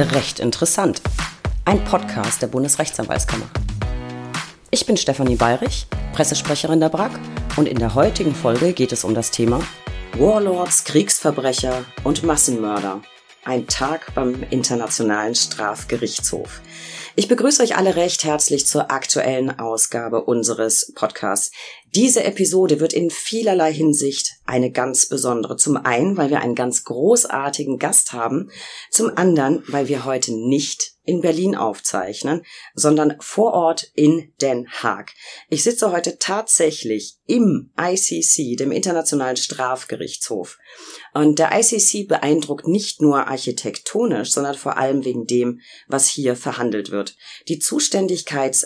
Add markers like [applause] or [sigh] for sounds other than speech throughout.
Recht interessant. Ein Podcast der Bundesrechtsanwaltskammer. Ich bin Stefanie Bayrich, Pressesprecherin der BRAG und in der heutigen Folge geht es um das Thema Warlords, Kriegsverbrecher und Massenmörder. Ein Tag beim Internationalen Strafgerichtshof. Ich begrüße euch alle recht herzlich zur aktuellen Ausgabe unseres Podcasts. Diese Episode wird in vielerlei Hinsicht eine ganz besondere. Zum einen, weil wir einen ganz großartigen Gast haben. Zum anderen, weil wir heute nicht in Berlin aufzeichnen, sondern vor Ort in Den Haag. Ich sitze heute tatsächlich im ICC, dem Internationalen Strafgerichtshof. Und der ICC beeindruckt nicht nur architektonisch, sondern vor allem wegen dem, was hier verhandelt wird. Die Zuständigkeit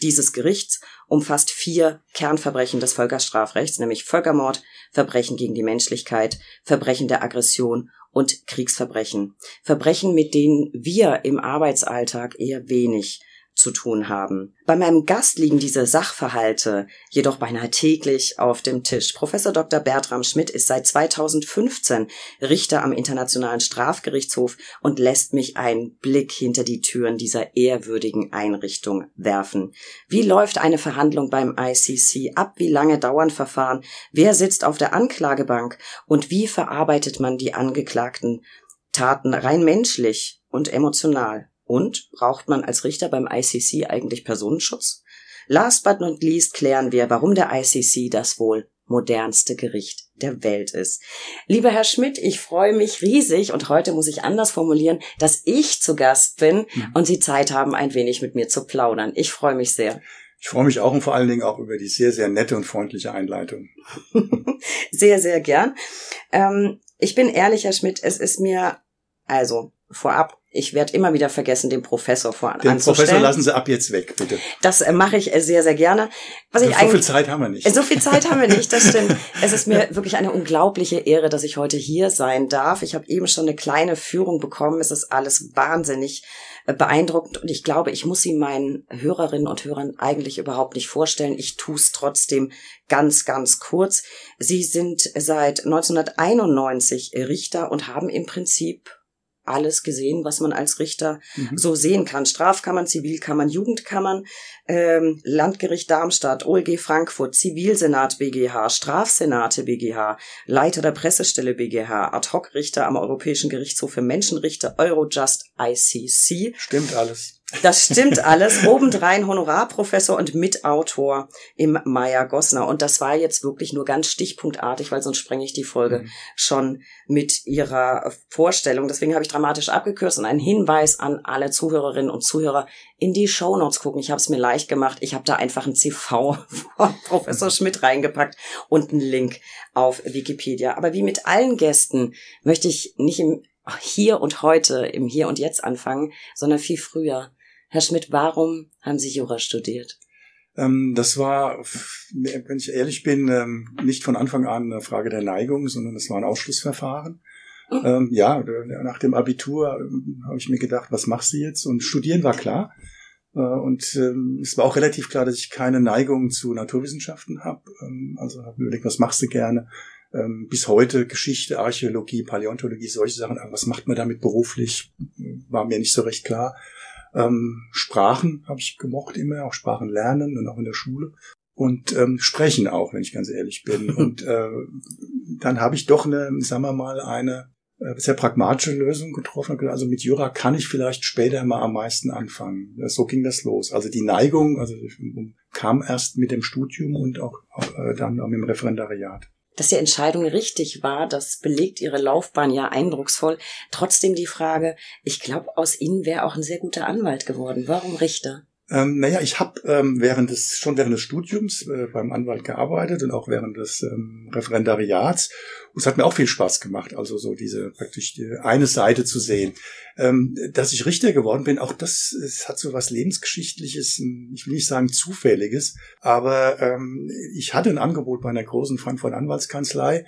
dieses Gerichts umfasst vier Kernverbrechen des Völkerstrafrechts, nämlich Völkermord, Verbrechen gegen die Menschlichkeit, Verbrechen der Aggression und Kriegsverbrechen. Verbrechen, mit denen wir im Arbeitsalltag eher wenig zu tun haben. Bei meinem Gast liegen diese Sachverhalte jedoch beinahe täglich auf dem Tisch. Professor Dr. Bertram Schmidt ist seit 2015 Richter am Internationalen Strafgerichtshof und lässt mich einen Blick hinter die Türen dieser ehrwürdigen Einrichtung werfen. Wie läuft eine Verhandlung beim ICC ab? Wie lange dauern Verfahren? Wer sitzt auf der Anklagebank? Und wie verarbeitet man die angeklagten Taten rein menschlich und emotional? Und braucht man als Richter beim ICC eigentlich Personenschutz? Last but not least klären wir, warum der ICC das wohl modernste Gericht der Welt ist. Lieber Herr Schmidt, ich freue mich riesig und heute muss ich anders formulieren, dass ich zu Gast bin mhm. und Sie Zeit haben, ein wenig mit mir zu plaudern. Ich freue mich sehr. Ich freue mich auch und vor allen Dingen auch über die sehr, sehr nette und freundliche Einleitung. [laughs] sehr, sehr gern. Ähm, ich bin ehrlich, Herr Schmidt, es ist mir also vorab ich werde immer wieder vergessen, den Professor vor Den Professor lassen Sie ab jetzt weg, bitte. Das äh, mache ich äh, sehr, sehr gerne. Was ich so viel Zeit haben wir nicht. So viel Zeit haben wir nicht, das [laughs] stimmt. es ist mir wirklich eine unglaubliche Ehre, dass ich heute hier sein darf. Ich habe eben schon eine kleine Führung bekommen. Es ist alles wahnsinnig äh, beeindruckend und ich glaube, ich muss sie meinen Hörerinnen und Hörern eigentlich überhaupt nicht vorstellen. Ich tue es trotzdem ganz, ganz kurz. Sie sind seit 1991 Richter und haben im Prinzip alles gesehen, was man als Richter mhm. so sehen kann. Strafkammern, Zivilkammern, Jugendkammern, ähm, Landgericht Darmstadt, OLG Frankfurt, Zivilsenat BGH, Strafsenate BGH, Leiter der Pressestelle BGH, Ad-Hoc-Richter am Europäischen Gerichtshof für Menschenrechte, Eurojust ICC. Stimmt alles. Das stimmt alles. Obendrein Honorarprofessor und Mitautor im Meier Gossner. Und das war jetzt wirklich nur ganz stichpunktartig, weil sonst sprenge ich die Folge mhm. schon mit ihrer Vorstellung. Deswegen habe ich dramatisch abgekürzt und einen Hinweis an alle Zuhörerinnen und Zuhörer in die Shownotes gucken. Ich habe es mir leicht gemacht. Ich habe da einfach ein CV von [laughs] Professor Schmidt reingepackt und einen Link auf Wikipedia. Aber wie mit allen Gästen möchte ich nicht im hier und heute, im Hier und Jetzt anfangen, sondern viel früher. Herr Schmidt, warum haben Sie Jura studiert? Ähm, das war, wenn ich ehrlich bin, ähm, nicht von Anfang an eine Frage der Neigung, sondern es war ein Ausschlussverfahren. Oh. Ähm, ja, nach dem Abitur habe ich mir gedacht, was machst du jetzt? Und studieren war klar. Äh, und es war auch relativ klar, dass ich keine Neigung zu Naturwissenschaften habe. also habe überlegt, was machst du gerne? bis heute Geschichte, Archäologie, Paläontologie, solche Sachen. Aber was macht man damit beruflich? War mir nicht so recht klar. Ähm, Sprachen habe ich gemocht immer, auch Sprachen lernen und auch in der Schule. Und ähm, sprechen auch, wenn ich ganz ehrlich bin. [laughs] und äh, dann habe ich doch eine, sagen wir mal, eine äh, sehr pragmatische Lösung getroffen. Also mit Jura kann ich vielleicht später mal am meisten anfangen. So ging das los. Also die Neigung, also kam erst mit dem Studium und auch äh, dann auch mit dem Referendariat dass die Entscheidung richtig war. Das belegt ihre Laufbahn ja eindrucksvoll. Trotzdem die Frage, ich glaube, aus Ihnen wäre auch ein sehr guter Anwalt geworden. Warum Richter? Ähm, naja, ich habe ähm, während des schon während des Studiums äh, beim Anwalt gearbeitet und auch während des ähm, Referendariats. Und es hat mir auch viel Spaß gemacht, also so diese praktisch die eine Seite zu sehen. Ähm, dass ich Richter geworden bin, auch das es hat so was lebensgeschichtliches, ich will nicht sagen zufälliges, aber ähm, ich hatte ein Angebot bei einer großen Frankfurt Anwaltskanzlei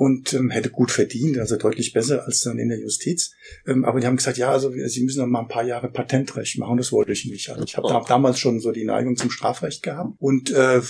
und ähm, hätte gut verdient, also deutlich besser als dann in der Justiz. Ähm, aber die haben gesagt, ja, also Sie müssen noch mal ein paar Jahre Patentrecht machen. Das wollte ich nicht. Also ich habe da, damals schon so die Neigung zum Strafrecht gehabt und äh,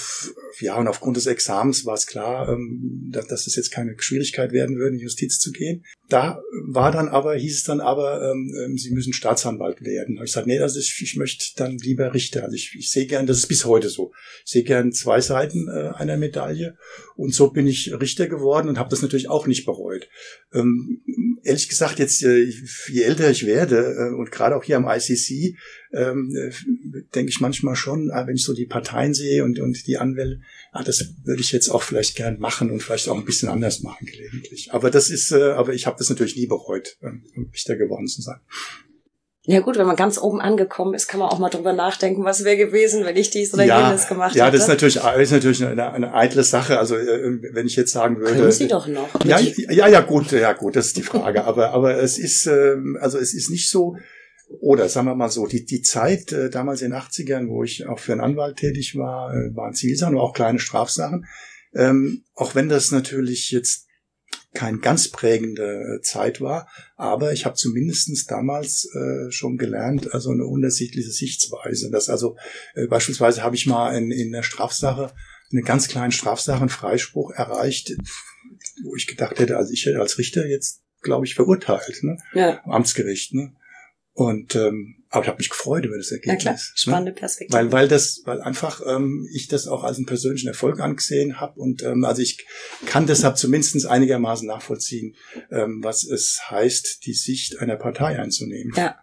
ja, und aufgrund des Examens war es klar, ähm, dass, dass es jetzt keine Schwierigkeit werden würde, in die Justiz zu gehen. Da war dann aber, hieß es dann aber, ähm, ähm Sie müssen Staatsanwalt werden. Da habe ich gesagt, nee, also ich, ich möchte dann lieber Richter. Also ich, ich sehe gern, das ist bis heute so. Ich sehe gern zwei Seiten äh, einer Medaille und so bin ich Richter geworden und habe das natürlich auch nicht bereut. Ähm, ehrlich gesagt, jetzt äh, je älter ich werde äh, und gerade auch hier am ICC, ähm, äh, denke ich manchmal schon, äh, wenn ich so die Parteien sehe und, und die Anwälte, ah, das würde ich jetzt auch vielleicht gern machen und vielleicht auch ein bisschen anders machen gelegentlich. Aber das ist, äh, aber ich habe das natürlich nie bereut, ähm, Richter geworden zu sein. Ja gut, wenn man ganz oben angekommen ist, kann man auch mal drüber nachdenken, was wäre gewesen, wenn ich dies oder ja, jenes gemacht hätte. Ja, das ist natürlich, ist natürlich eine, eine eitle Sache. Also äh, wenn ich jetzt sagen würde, können Sie doch noch. Ja, ja, ja, gut, ja gut, das ist die Frage. aber aber es ist ähm, also es ist nicht so. Oder sagen wir mal so, die, die Zeit äh, damals in den 80ern, wo ich auch für einen Anwalt tätig war, äh, waren Zivilsachen, aber auch kleine Strafsachen. Ähm, auch wenn das natürlich jetzt kein ganz prägende äh, Zeit war, aber ich habe zumindestens damals äh, schon gelernt, also eine unterschiedliche Sichtweise. Das also äh, beispielsweise habe ich mal in, in der Strafsache eine ganz kleine Strafsache einen Freispruch erreicht, wo ich gedacht hätte, also ich hätte als Richter jetzt, glaube ich, verurteilt, ne? Ja. Amtsgericht, ne? Und ähm, aber ich habe mich gefreut über das Ergebnis. Ja klar, ne? spannende Perspektive. Weil, weil das, weil einfach ähm, ich das auch als einen persönlichen Erfolg angesehen habe und ähm, also ich kann deshalb zumindest einigermaßen nachvollziehen, ähm, was es heißt, die Sicht einer Partei einzunehmen. Ja.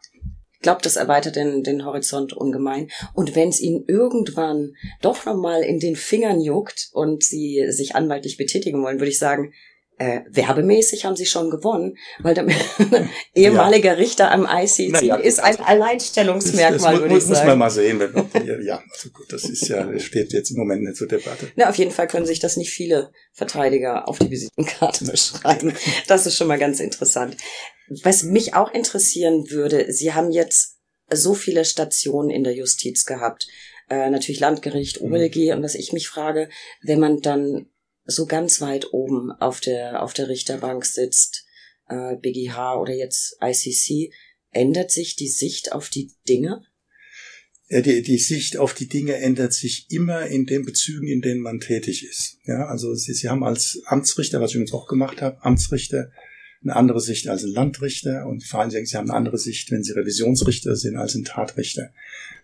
Ich glaube, das erweitert den, den Horizont ungemein. Und wenn es Ihnen irgendwann doch nochmal in den Fingern juckt und Sie sich anwaltlich betätigen wollen, würde ich sagen, äh, werbemäßig haben sie schon gewonnen, weil der [laughs] ehemalige ja. Richter am ICC ja, ist ein Alleinstellungsmerkmal, das, das würde ich sagen. Muss man mal sehen. Wenn, ja, also gut, das ist ja, steht jetzt im Moment nicht zur Debatte. Na, auf jeden Fall können sich das nicht viele Verteidiger auf die Visitenkarte [laughs] beschreiben. Das ist schon mal ganz interessant. Was mich auch interessieren würde, Sie haben jetzt so viele Stationen in der Justiz gehabt. Äh, natürlich Landgericht, OLG, mhm. und was ich mich frage, wenn man dann so ganz weit oben auf der, auf der Richterbank sitzt, äh, BGH oder jetzt ICC, ändert sich die Sicht auf die Dinge? Ja, die, die Sicht auf die Dinge ändert sich immer in den Bezügen, in denen man tätig ist. Ja, also Sie, Sie haben als Amtsrichter, was ich übrigens auch gemacht habe, Amtsrichter, eine andere Sicht als ein Landrichter und vor allem Sie haben eine andere Sicht, wenn Sie Revisionsrichter sind, als ein Tatrichter.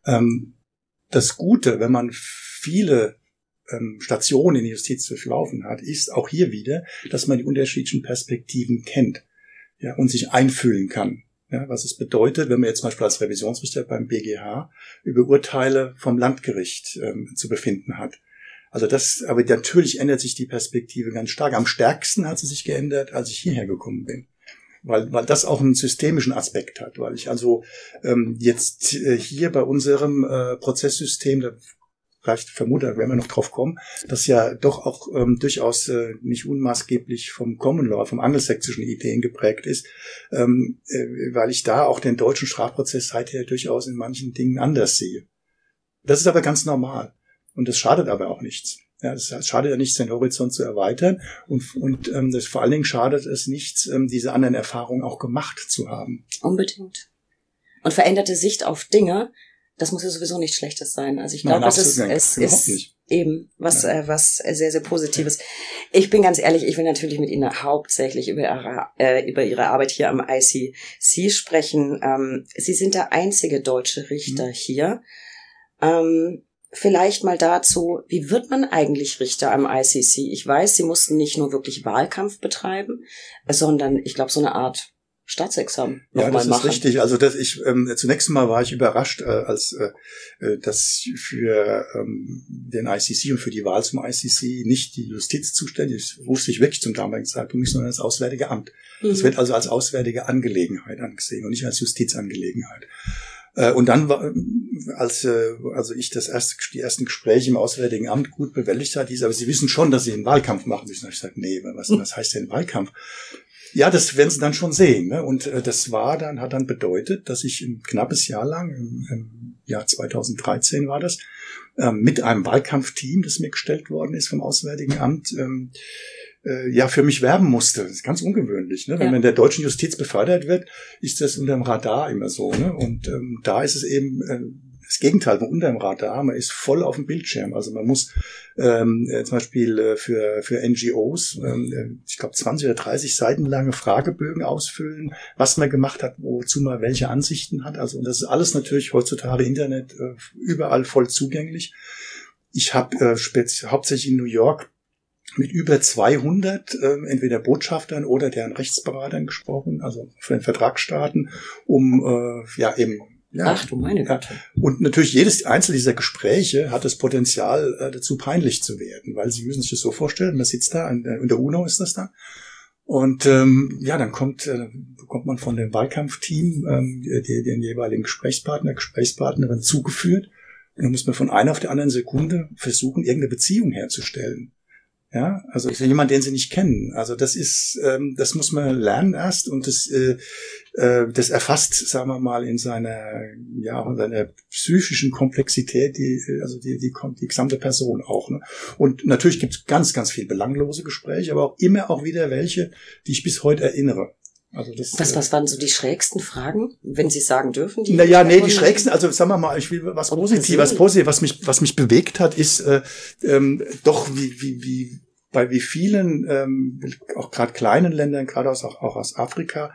Ähm, das Gute, wenn man viele ähm, Station in der Justiz durchlaufen hat, ist auch hier wieder, dass man die unterschiedlichen Perspektiven kennt ja, und sich einfühlen kann. Ja, was es bedeutet, wenn man jetzt zum Beispiel als Revisionsrichter beim BGH über Urteile vom Landgericht ähm, zu befinden hat. Also das, aber natürlich ändert sich die Perspektive ganz stark. Am stärksten hat sie sich geändert, als ich hierher gekommen bin weil, weil das auch einen systemischen Aspekt hat, weil ich also ähm, jetzt äh, hier bei unserem äh, Prozesssystem, da vielleicht vermute, werden wir noch drauf kommen, das ja doch auch ähm, durchaus äh, nicht unmaßgeblich vom Common Law, vom angelsächsischen Ideen geprägt ist, ähm, äh, weil ich da auch den deutschen Strafprozess seither durchaus in manchen Dingen anders sehe. Das ist aber ganz normal und das schadet aber auch nichts. Ja, es schadet ja nichts, den Horizont zu erweitern und, und ähm, das, vor allen Dingen schadet es nichts, ähm, diese anderen Erfahrungen auch gemacht zu haben. Unbedingt. Und veränderte Sicht auf Dinge das muss ja sowieso nichts Schlechtes sein. Also ich glaube, es ist, es ist eben was, ja. äh, was sehr, sehr Positives. Ich bin ganz ehrlich, ich will natürlich mit Ihnen hauptsächlich über Ihre, äh, über Ihre Arbeit hier am ICC sprechen. Ähm, Sie sind der einzige deutsche Richter mhm. hier. Ähm, vielleicht mal dazu, wie wird man eigentlich Richter am ICC? Ich weiß, Sie mussten nicht nur wirklich Wahlkampf betreiben, sondern ich glaube so eine Art Staatsexamen ja, das ist richtig. Also das ich ähm, zunächst mal war ich überrascht, äh, als äh, äh dass für ähm, den ICC und für die Wahl zum ICC nicht die Justiz zuständig ist. Wusste ich wirklich zum damaligen Zeitpunkt nicht, sondern das Auswärtige Amt. Es mhm. wird also als auswärtige Angelegenheit angesehen und nicht als Justizangelegenheit. Äh, und dann war, als äh, also ich das erste, die ersten Gespräche im Auswärtigen Amt gut bewältigt hat, hieß, aber Sie wissen schon, dass Sie einen Wahlkampf machen müssen. Ich gesagt, nee, was, was heißt denn Wahlkampf? Ja, das werden sie dann schon sehen. Ne? Und äh, das war dann, hat dann bedeutet, dass ich ein knappes Jahr lang, im, im Jahr 2013 war das, ähm, mit einem Wahlkampfteam, das mir gestellt worden ist vom Auswärtigen Amt, ähm, äh, ja für mich werben musste. Das ist ganz ungewöhnlich. Ne? Wenn ja. man in der deutschen Justiz befördert wird, ist das unter dem Radar immer so. Ne? Und ähm, da ist es eben äh, das Gegenteil von unter dem Radar. Man ist voll auf dem Bildschirm. Also man muss ähm, äh, zum Beispiel äh, für, für NGOs, ähm, äh, ich glaube 20 oder 30 Seiten lange Fragebögen ausfüllen, was man gemacht hat, wozu man welche Ansichten hat. Also und das ist alles natürlich heutzutage Internet äh, überall voll zugänglich. Ich habe äh, hauptsächlich in New York mit über 200 äh, entweder Botschaftern oder deren Rechtsberatern gesprochen, also für den Vertragsstaaten, um äh, ja eben ja, Ach du meine Güte. Und natürlich jedes einzelne dieser Gespräche hat das Potenzial, äh, dazu peinlich zu werden, weil Sie müssen sich das so vorstellen, man sitzt da, in der, in der UNO ist das da, und ähm, ja, dann kommt, äh, bekommt man von dem Wahlkampfteam ähm, die, den jeweiligen Gesprächspartner, Gesprächspartnerin zugeführt. Und dann muss man von einer auf die anderen Sekunde versuchen, irgendeine Beziehung herzustellen. Ja, also jemand, den sie nicht kennen. Also das ist, ähm, das muss man lernen erst und das, äh, äh, das erfasst, sagen wir mal, in seiner, ja, in seiner psychischen Komplexität, die, also die, die, die gesamte Person auch. Ne? Und natürlich gibt es ganz, ganz viel belanglose Gespräche, aber auch immer auch wieder welche, die ich bis heute erinnere. Also das, was, äh, was waren so die schrägsten Fragen, wenn Sie sagen dürfen? Die naja, nee, die schrägsten, also sagen wir mal, ich will was Positives, was Positives, was mich, was mich bewegt hat, ist äh, ähm, doch wie, wie, wie bei wie vielen, ähm, auch gerade kleinen Ländern, gerade aus, auch, auch aus Afrika,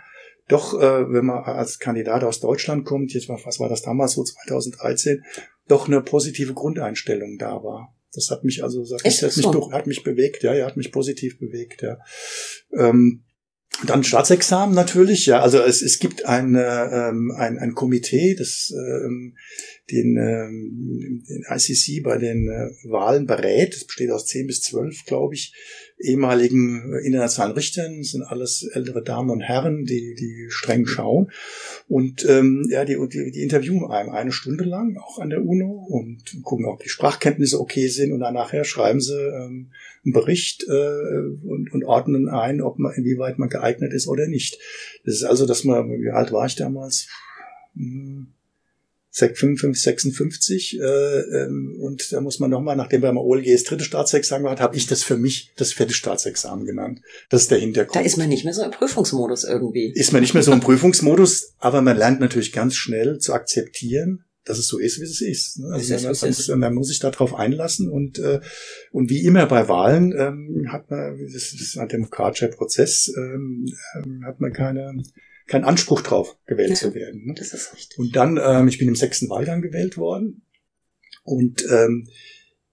doch, äh, wenn man als Kandidat aus Deutschland kommt, jetzt war, was war das damals so 2013, doch eine positive Grundeinstellung da war. Das hat mich also, das, hat, mich, hat mich bewegt, ja, ja, hat mich positiv bewegt, ja. Ähm, dann Staatsexamen natürlich, ja. Also es, es gibt ein, ähm, ein, ein Komitee, das ähm, den, ähm, den ICC bei den äh, Wahlen berät. Das besteht aus zehn bis zwölf, glaube ich, ehemaligen internationalen Richtern. Das sind alles ältere Damen und Herren, die, die streng schauen. Und ähm, ja, die, die, die interviewen einem eine Stunde lang, auch an der UNO, und gucken, ob die Sprachkenntnisse okay sind. Und dann nachher schreiben sie ähm, einen Bericht äh, und, und ordnen ein, ob man, inwieweit man geeignet ist oder nicht. Das ist also, dass man, wie alt war ich damals? Hm, 55, 56 äh, ähm, und da muss man nochmal, nachdem wir mal OLG das dritte Staatsexamen hat, habe ich das für mich das vierte Staatsexamen genannt. Das ist der Hintergrund. Da ist man nicht mehr so im Prüfungsmodus irgendwie. Ist man nicht mehr so im Prüfungsmodus, aber man lernt natürlich ganz schnell zu akzeptieren, dass es so ist, wie es ist. Ne? Also ist, man, ist. man, muss sich darauf einlassen und äh, und wie immer bei Wahlen ähm, hat man, das ist ein demokratischer Prozess, ähm, ähm hat man keine kein Anspruch drauf, gewählt ja, zu werden. Ne? Das ist richtig. Und dann, ähm, ich bin im sechsten Wahlgang gewählt worden und ähm,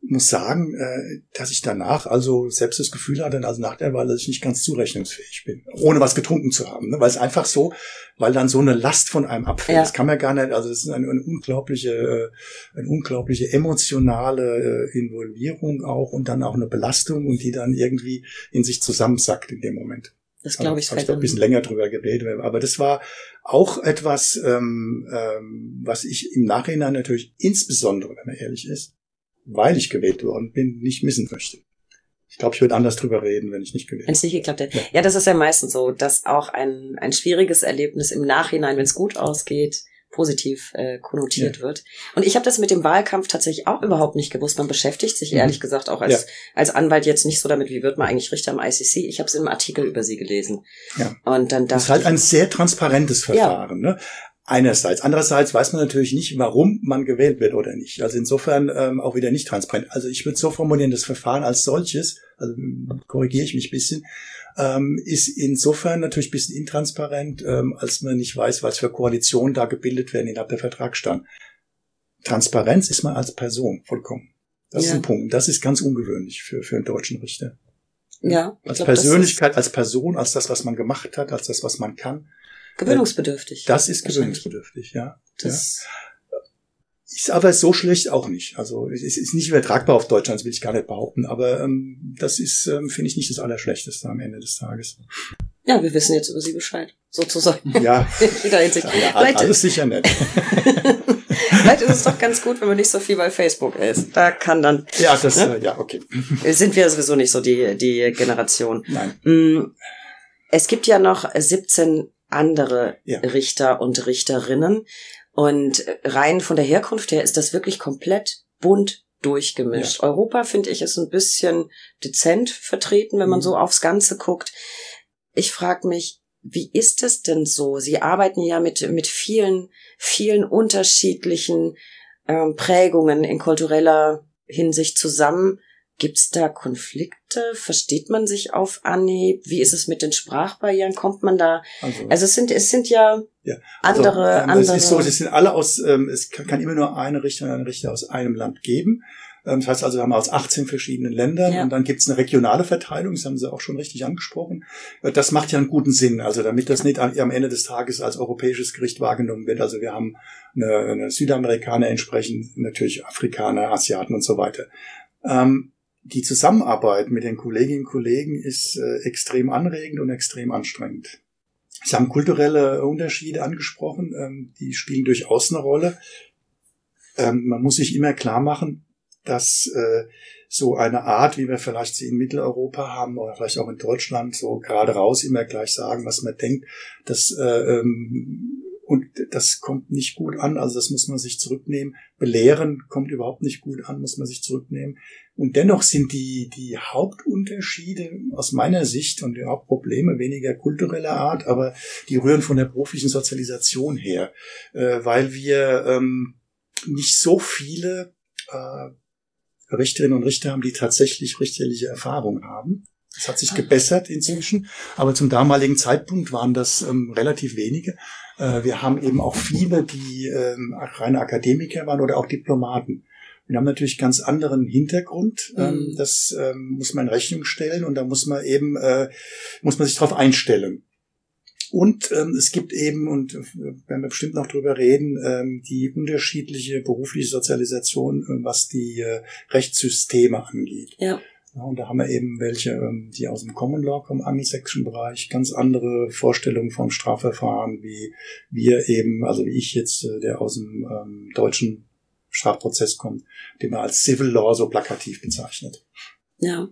muss sagen, äh, dass ich danach also selbst das Gefühl hatte, also nach der Wahl, dass ich nicht ganz zurechnungsfähig bin, ohne was getrunken zu haben. Ne? Weil es einfach so, weil dann so eine Last von einem abfällt. Ja. Das kann man gar nicht, also es ist eine, eine unglaubliche, äh, eine unglaubliche emotionale äh, Involvierung auch und dann auch eine Belastung und die dann irgendwie in sich zusammensackt in dem Moment. Das glaube ich. Habe ich ein bisschen länger drüber geredet. Aber das war auch etwas, ähm, ähm, was ich im Nachhinein natürlich insbesondere, wenn man ehrlich ist, weil ich gewählt worden bin, nicht missen möchte. Ich glaube, ich würde anders drüber reden, wenn ich nicht gewählt Wenn es nicht geklappt hätte. Ja. ja, das ist ja meistens so, dass auch ein, ein schwieriges Erlebnis im Nachhinein, wenn es gut ausgeht, positiv äh, konnotiert ja. wird. Und ich habe das mit dem Wahlkampf tatsächlich auch überhaupt nicht gewusst. Man beschäftigt sich mhm. ehrlich gesagt auch als, ja. als Anwalt jetzt nicht so damit, wie wird man eigentlich Richter am ICC. Ich habe es in einem Artikel über sie gelesen. Ja. Und dann das ist halt ein sehr transparentes Verfahren. Ja. Ne? Einerseits. Andererseits weiß man natürlich nicht, warum man gewählt wird oder nicht. Also insofern ähm, auch wieder nicht transparent. Also ich würde so formulieren, das Verfahren als solches, also korrigiere ich mich ein bisschen, ähm, ist insofern natürlich ein bisschen intransparent, ähm, als man nicht weiß, was für Koalitionen da gebildet werden innerhalb der Vertragsstand. Transparenz ist man als Person vollkommen. Das ja. ist ein Punkt. Das ist ganz ungewöhnlich für, für einen deutschen Richter. Ja. Als glaub, Persönlichkeit, als Person, als das, was man gemacht hat, als das, was man kann. Gewöhnungsbedürftig. Das ist gewöhnungsbedürftig, ja. Das ja. Ist aber so schlecht auch nicht. Also es ist nicht übertragbar auf Deutschland, das will ich gar nicht behaupten. Aber ähm, das ist, ähm, finde ich, nicht das Allerschlechteste am Ende des Tages. Ja, wir wissen jetzt über sie Bescheid, sozusagen. Ja, [laughs] jeder Hinsicht. Ja, alles sicher nicht. [laughs] Vielleicht ist es doch ganz gut, wenn man nicht so viel bei Facebook ist. Da kann dann. Ja, das, ne? ja, okay. Sind wir sowieso nicht so die, die Generation. Nein. Mm, es gibt ja noch 17 andere ja. Richter und Richterinnen. Und rein von der Herkunft her ist das wirklich komplett bunt durchgemischt. Ja. Europa, finde ich, ist ein bisschen dezent vertreten, wenn man mhm. so aufs Ganze guckt. Ich frage mich, wie ist es denn so? Sie arbeiten ja mit, mit vielen, vielen unterschiedlichen ähm, Prägungen in kultureller Hinsicht zusammen. Gibt's da Konflikte? Versteht man sich auf Anhieb? Wie ist es mit den Sprachbarrieren? Kommt man da? Also, also es sind es sind ja, ja. Also, andere ähm, andere. Es ist so, es sind alle aus. Ähm, es kann, kann immer nur eine Richterin, einen Richter aus einem Land geben. Ähm, das heißt also, wir haben aus 18 verschiedenen Ländern ja. und dann gibt es eine regionale Verteilung, das haben Sie auch schon richtig angesprochen. Äh, das macht ja einen guten Sinn, also damit das nicht am Ende des Tages als europäisches Gericht wahrgenommen wird. Also wir haben eine, eine Südamerikaner entsprechend, natürlich Afrikaner, Asiaten und so weiter. Ähm, die Zusammenarbeit mit den Kolleginnen und Kollegen ist äh, extrem anregend und extrem anstrengend. Sie haben kulturelle Unterschiede angesprochen, ähm, die spielen durchaus eine Rolle. Ähm, man muss sich immer klar machen, dass äh, so eine Art, wie wir vielleicht sie in Mitteleuropa haben oder vielleicht auch in Deutschland, so gerade raus immer gleich sagen, was man denkt, das äh, ähm, und das kommt nicht gut an, also das muss man sich zurücknehmen. Belehren kommt überhaupt nicht gut an, muss man sich zurücknehmen. Und dennoch sind die, die Hauptunterschiede aus meiner Sicht und die Hauptprobleme weniger kultureller Art, aber die rühren von der beruflichen Sozialisation her, äh, weil wir ähm, nicht so viele äh, Richterinnen und Richter haben, die tatsächlich richterliche Erfahrung haben. Das hat sich ah. gebessert inzwischen, aber zum damaligen Zeitpunkt waren das ähm, relativ wenige. Äh, wir haben eben auch viele, die ähm, reine Akademiker waren oder auch Diplomaten. Wir haben natürlich ganz anderen Hintergrund. Ähm, mhm. Das ähm, muss man in Rechnung stellen und da muss man eben, äh, muss man sich darauf einstellen. Und ähm, es gibt eben, und werden wir bestimmt noch drüber reden, ähm, die unterschiedliche berufliche Sozialisation, äh, was die äh, Rechtssysteme angeht. Ja. Ja. Und da haben wir eben welche, ähm, die aus dem Common Law kommen, angelsächsischen Bereich, ganz andere Vorstellungen vom Strafverfahren, wie wir eben, also wie ich jetzt, äh, der aus dem ähm, deutschen Strafprozess kommt, den man als Civil Law so plakativ bezeichnet. Ja.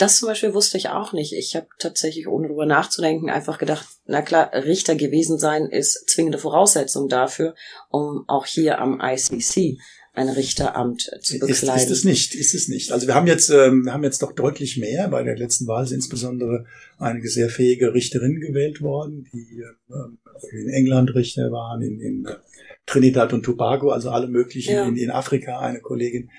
Das zum Beispiel wusste ich auch nicht. Ich habe tatsächlich, ohne drüber nachzudenken, einfach gedacht, na klar, Richter gewesen sein ist zwingende Voraussetzung dafür, um auch hier am ICC ein Richteramt zu bekleiden. Ist, ist es nicht, ist es nicht. Also wir haben jetzt, ähm, wir haben jetzt doch deutlich mehr. Bei der letzten Wahl sind insbesondere einige sehr fähige Richterinnen gewählt worden, die äh, in England Richter waren, in, in Trinidad und Tobago, also alle möglichen, ja. in, in Afrika eine Kollegin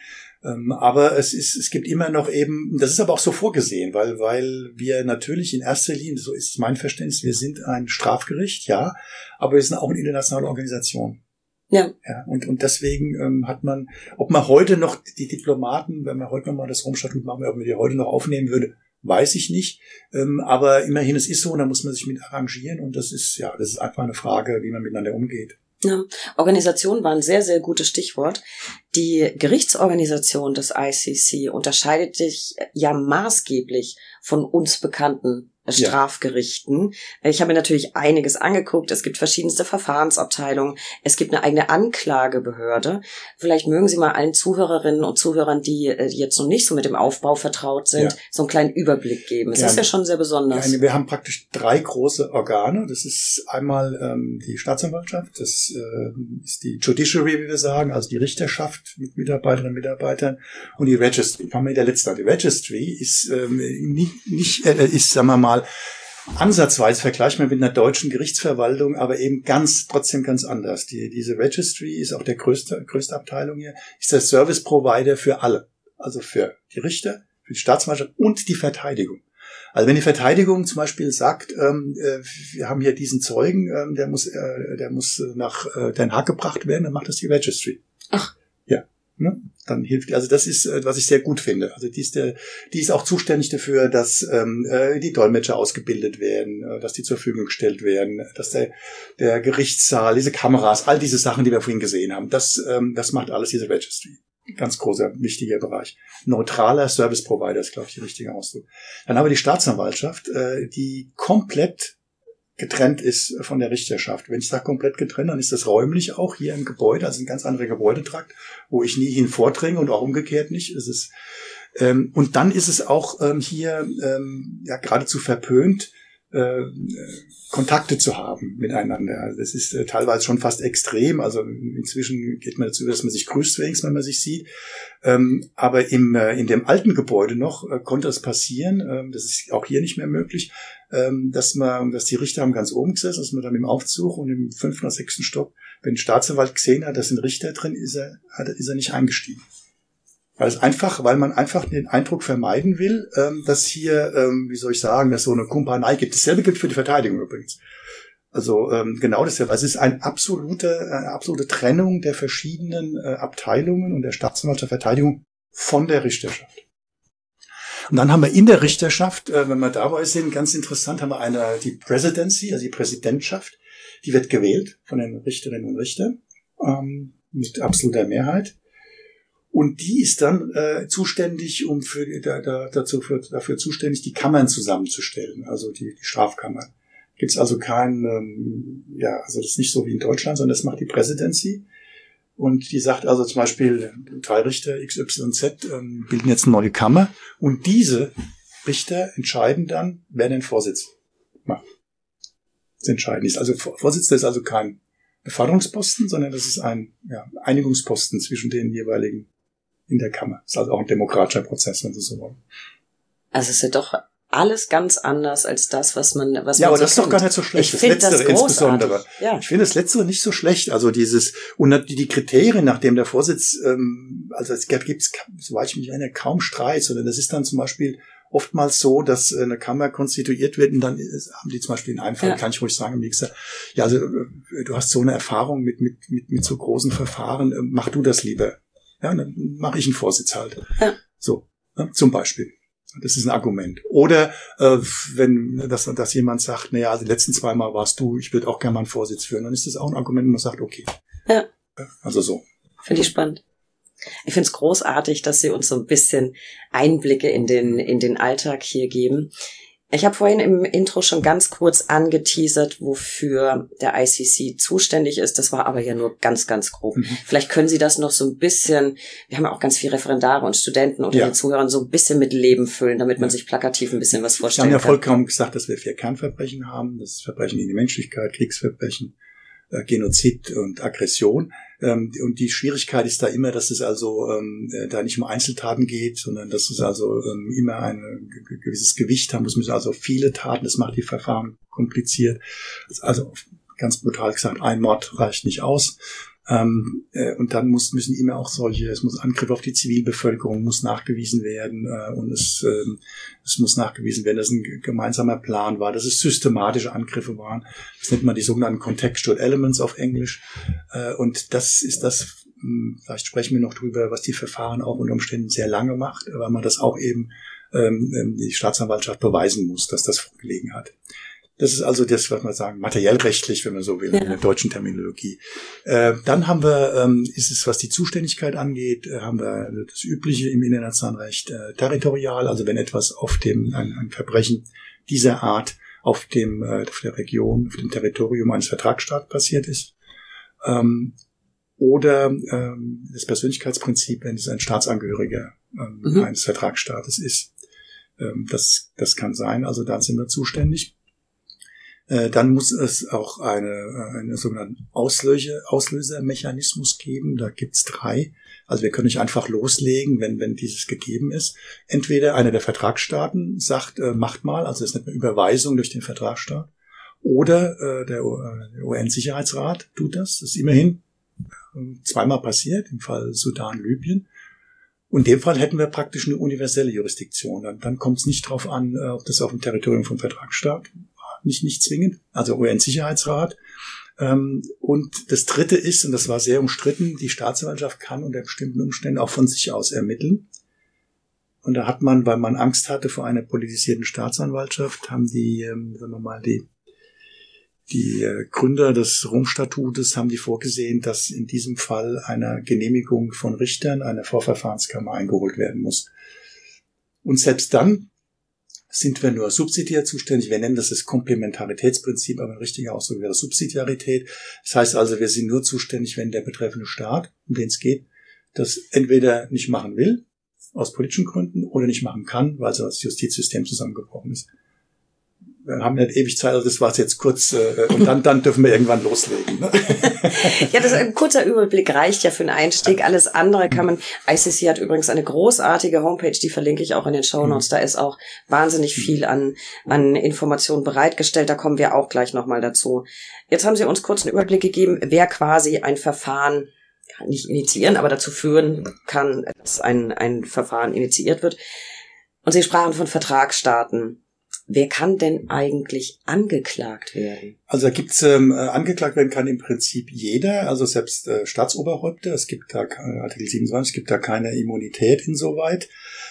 ähm, aber es ist, es gibt immer noch eben, das ist aber auch so vorgesehen, weil, weil wir natürlich in erster Linie, so ist mein Verständnis, wir sind ein Strafgericht, ja, aber wir sind auch eine internationale Organisation. Ja. ja und, und deswegen ähm, hat man, ob man heute noch die Diplomaten, wenn man heute noch mal das Raumstatut machen, ob man die heute noch aufnehmen würde, weiß ich nicht. Ähm, aber immerhin, es ist so, und da muss man sich mit arrangieren und das ist, ja, das ist einfach eine Frage, wie man miteinander umgeht. Ja, Organisation war ein sehr, sehr gutes Stichwort. Die Gerichtsorganisation des ICC unterscheidet sich ja maßgeblich von uns bekannten Strafgerichten. Ja. Ich habe mir natürlich einiges angeguckt. Es gibt verschiedenste Verfahrensabteilungen. Es gibt eine eigene Anklagebehörde. Vielleicht mögen Sie mal allen Zuhörerinnen und Zuhörern, die äh, jetzt noch nicht so mit dem Aufbau vertraut sind, ja. so einen kleinen Überblick geben. Es ist ja schon sehr besonders. Ja, wir haben praktisch drei große Organe. Das ist einmal ähm, die Staatsanwaltschaft, das äh, ist die Judiciary, wie wir sagen, also die Richterschaft mit Mitarbeiterinnen und Mitarbeitern und die Registry. Fangen wir mit der letzten an. Die Registry ist ähm, nicht, nicht äh, ist, sagen wir mal, mal ansatzweise vergleichbar mit einer deutschen Gerichtsverwaltung, aber eben ganz, trotzdem ganz anders. Die, diese Registry ist auch der größte, größte Abteilung hier, ist der Service Provider für alle. Also für die Richter, für die Staatsanwaltschaft und die Verteidigung. Also wenn die Verteidigung zum Beispiel sagt, ähm, äh, wir haben hier diesen Zeugen, ähm, der muss, äh, der muss nach äh, Den Haag gebracht werden, dann macht das die Registry. Ach. Ne? Dann hilft, also das ist, äh, was ich sehr gut finde. Also die ist, der, die ist auch zuständig dafür, dass ähm, äh, die Dolmetscher ausgebildet werden, äh, dass die zur Verfügung gestellt werden, dass der, der Gerichtssaal, diese Kameras, all diese Sachen, die wir vorhin gesehen haben, das, ähm, das macht alles diese Registry. Ganz großer, wichtiger Bereich. Neutraler Service Provider ist, glaube ich, der richtige Ausdruck. Dann haben wir die Staatsanwaltschaft, äh, die komplett getrennt ist von der Richterschaft. Wenn ich sage komplett getrennt, dann ist das räumlich auch hier im Gebäude, also ein ganz anderer Gebäudetrakt, wo ich nie hin vordringe und auch umgekehrt nicht. Es ist, ähm, und dann ist es auch ähm, hier ähm, ja geradezu verpönt, äh, Kontakte zu haben miteinander. Das ist äh, teilweise schon fast extrem. Also inzwischen geht man dazu, dass man sich grüßt wenigstens, wenn man sich sieht. Ähm, aber im, äh, in dem alten Gebäude noch äh, konnte es passieren, ähm, das ist auch hier nicht mehr möglich, ähm, dass man, dass die Richter haben ganz oben gesessen, dass man dann im Aufzug und im fünften oder sechsten Stock, wenn Staatsanwalt gesehen hat, dass ein Richter drin ist, er, ist er nicht eingestiegen. Weil es einfach, weil man einfach den Eindruck vermeiden will, ähm, dass hier, ähm, wie soll ich sagen, dass so eine Kumpanei gibt. Dasselbe gilt für die Verteidigung übrigens. Also ähm, genau dasselbe. Also es ist eine absolute, eine absolute Trennung der verschiedenen äh, Abteilungen und der Staatsanwalt der Verteidigung von der Richterschaft. Und dann haben wir in der Richterschaft, äh, wenn wir dabei sind, ganz interessant, haben wir eine die Presidency, also die Präsidentschaft, die wird gewählt von den Richterinnen und Richtern ähm, mit absoluter Mehrheit. Und die ist dann äh, zuständig, um für da, da, dazu für, dafür zuständig, die Kammern zusammenzustellen, also die, die Strafkammern. Gibt es also kein, ähm, ja, also das ist nicht so wie in Deutschland, sondern das macht die Presidency. Und die sagt also zum Beispiel, drei Richter XYZ ähm, bilden jetzt eine neue Kammer und diese Richter entscheiden dann, wer den Vorsitz macht. Das Entscheidende ist also, Vorsitzender ist also kein Beförderungsposten, sondern das ist ein ja, Einigungsposten zwischen den jeweiligen in der Kammer. Ist also auch ein demokratischer Prozess, wenn Sie so wollen. Also es ist ja doch alles ganz anders als das, was man, was ja, man aber so das ist doch gar nicht so schlecht. Ich das finde Letztere das insbesondere. Ja. Ich finde das Letztere nicht so schlecht. Also dieses, und die, die Kriterien, nachdem der Vorsitz, ähm, also es gibt, soweit ich mich erinnere, kaum Streit, sondern das ist dann zum Beispiel oftmals so, dass eine Kammer konstituiert wird und dann haben die zum Beispiel in einem Fall, Ja. kann ich ruhig sagen, im nächsten, ja, also äh, du hast so eine Erfahrung mit, mit, mit, mit so großen Verfahren, mach du das lieber. Ja, dann mache ich einen Vorsitz halt. Ja. So, ne, zum Beispiel. Das ist ein Argument. Oder äh, wenn dass, dass jemand sagt, naja, also die letzten zwei Mal warst du, ich würde auch gerne mal einen Vorsitz führen, dann ist das auch ein Argument, wo man sagt, okay. Ja. Also so. Finde ich spannend. Ich finde es großartig, dass Sie uns so ein bisschen Einblicke in den, in den Alltag hier geben. Ich habe vorhin im Intro schon ganz kurz angeteasert, wofür der ICC zuständig ist. Das war aber ja nur ganz, ganz grob. Mhm. Vielleicht können Sie das noch so ein bisschen, wir haben ja auch ganz viele Referendare und Studenten unter Ja. den Zuhörern, so ein bisschen mit Leben füllen, damit man Ja. sich plakativ ein bisschen was Sie haben vorstellen ja kann. vollkommen gesagt, dass wir vier Kernverbrechen haben. Das ist Verbrechen gegen die Menschlichkeit, Kriegsverbrechen, äh, Genozid und Aggression. Ähm, und die Schwierigkeit ist da immer, dass es also ähm, äh, da nicht um Einzeltaten geht, sondern dass es also ähm, immer ein ge- gewisses Gewicht haben muss. Müssen also viele Taten, das macht die Verfahren kompliziert. Also ganz brutal gesagt, ein Mord reicht nicht aus. Ähm, äh, und dann muss, müssen immer auch solche, es muss Angriff auf die Zivilbevölkerung muss nachgewiesen werden äh, und es, ähm, es muss nachgewiesen werden, dass ein gemeinsamer Plan war, dass es systematische Angriffe waren. Das nennt man die sogenannten Contextual Elements auf Englisch. Äh, und das ist das, mh, vielleicht sprechen wir noch drüber, was die Verfahren auch unter Umständen sehr lange macht, weil man das auch eben ähm, ähm, die Staatsanwaltschaft beweisen muss, dass das vorgelegen hat. Das ist also das, was man sagen, materiellrechtlich, wenn man so will, Ja. in der deutschen Terminologie. Äh, dann haben wir, ähm, ist es, was die Zuständigkeit angeht, äh, haben wir das Übliche im internationalen Recht äh, territorial, also wenn etwas auf dem, ein, ein Verbrechen dieser Art auf dem, äh, auf der Region, auf dem Territorium eines Vertragsstaats passiert ist. Ähm, oder ähm, das Persönlichkeitsprinzip, wenn es ein Staatsangehöriger ähm, Mhm. eines Vertragsstaates ist. Ähm, das, das kann sein, also da sind wir zuständig. Äh, Dann muss es auch eine, äh, einen sogenannten Auslöse, Auslösermechanismus geben. Da gibt's drei. Also wir können nicht einfach loslegen, wenn, wenn dieses gegeben ist. Entweder einer der Vertragsstaaten sagt, äh, macht mal, also es ist eine Überweisung durch den Vertragsstaat. Oder äh, der, äh, der UN-Sicherheitsrat tut das. Das ist immerhin zweimal passiert, im Fall Sudan, Libyen. Und in dem Fall hätten wir praktisch eine universelle Jurisdiktion. Dann, dann kommt es nicht darauf an, ob das auf dem Territorium vom Vertragsstaat nicht, nicht zwingend, also UN-Sicherheitsrat. Ähm, und das Dritte ist, und das war sehr umstritten, die Staatsanwaltschaft kann unter bestimmten Umständen auch von sich aus ermitteln. Und da hat man, weil man Angst hatte vor einer politisierten Staatsanwaltschaft, haben die, ähm, sagen wir mal, die, die äh, Gründer des Rom-Statutes haben die vorgesehen, dass in diesem Fall einer Genehmigung von Richtern einer Vorverfahrenskammer eingeholt werden muss. Und selbst dann sind wir nur subsidiär zuständig. Wir nennen das das Komplementaritätsprinzip, aber ein richtiger Ausdruck wäre Subsidiarität. Das heißt also, wir sind nur zuständig, wenn der betreffende Staat, um den es geht, das entweder nicht machen will, aus politischen Gründen, oder nicht machen kann, weil so das Justizsystem zusammengebrochen ist. Wir haben nicht ewig Zeit, also das war jetzt kurz äh, und dann, dann dürfen wir irgendwann loslegen. Ne? [laughs] ja, das ein kurzer Überblick reicht ja für einen Einstieg. Alles andere kann man. ICC hat übrigens eine großartige Homepage, die verlinke ich auch in den Show Notes. Da ist auch wahnsinnig viel an, an Informationen bereitgestellt. Da kommen wir auch gleich nochmal dazu. Jetzt haben Sie uns kurz einen Überblick gegeben, wer quasi ein Verfahren nicht initiieren, aber dazu führen kann, dass ein, ein Verfahren initiiert wird. Und Sie sprachen von Vertragsstaaten. Wer kann denn eigentlich angeklagt werden? Also da gibt's ähm, angeklagt werden kann im Prinzip jeder, also selbst äh, Staatsoberhäupter. Es gibt da äh, Artikel 27, es gibt da keine Immunität insoweit.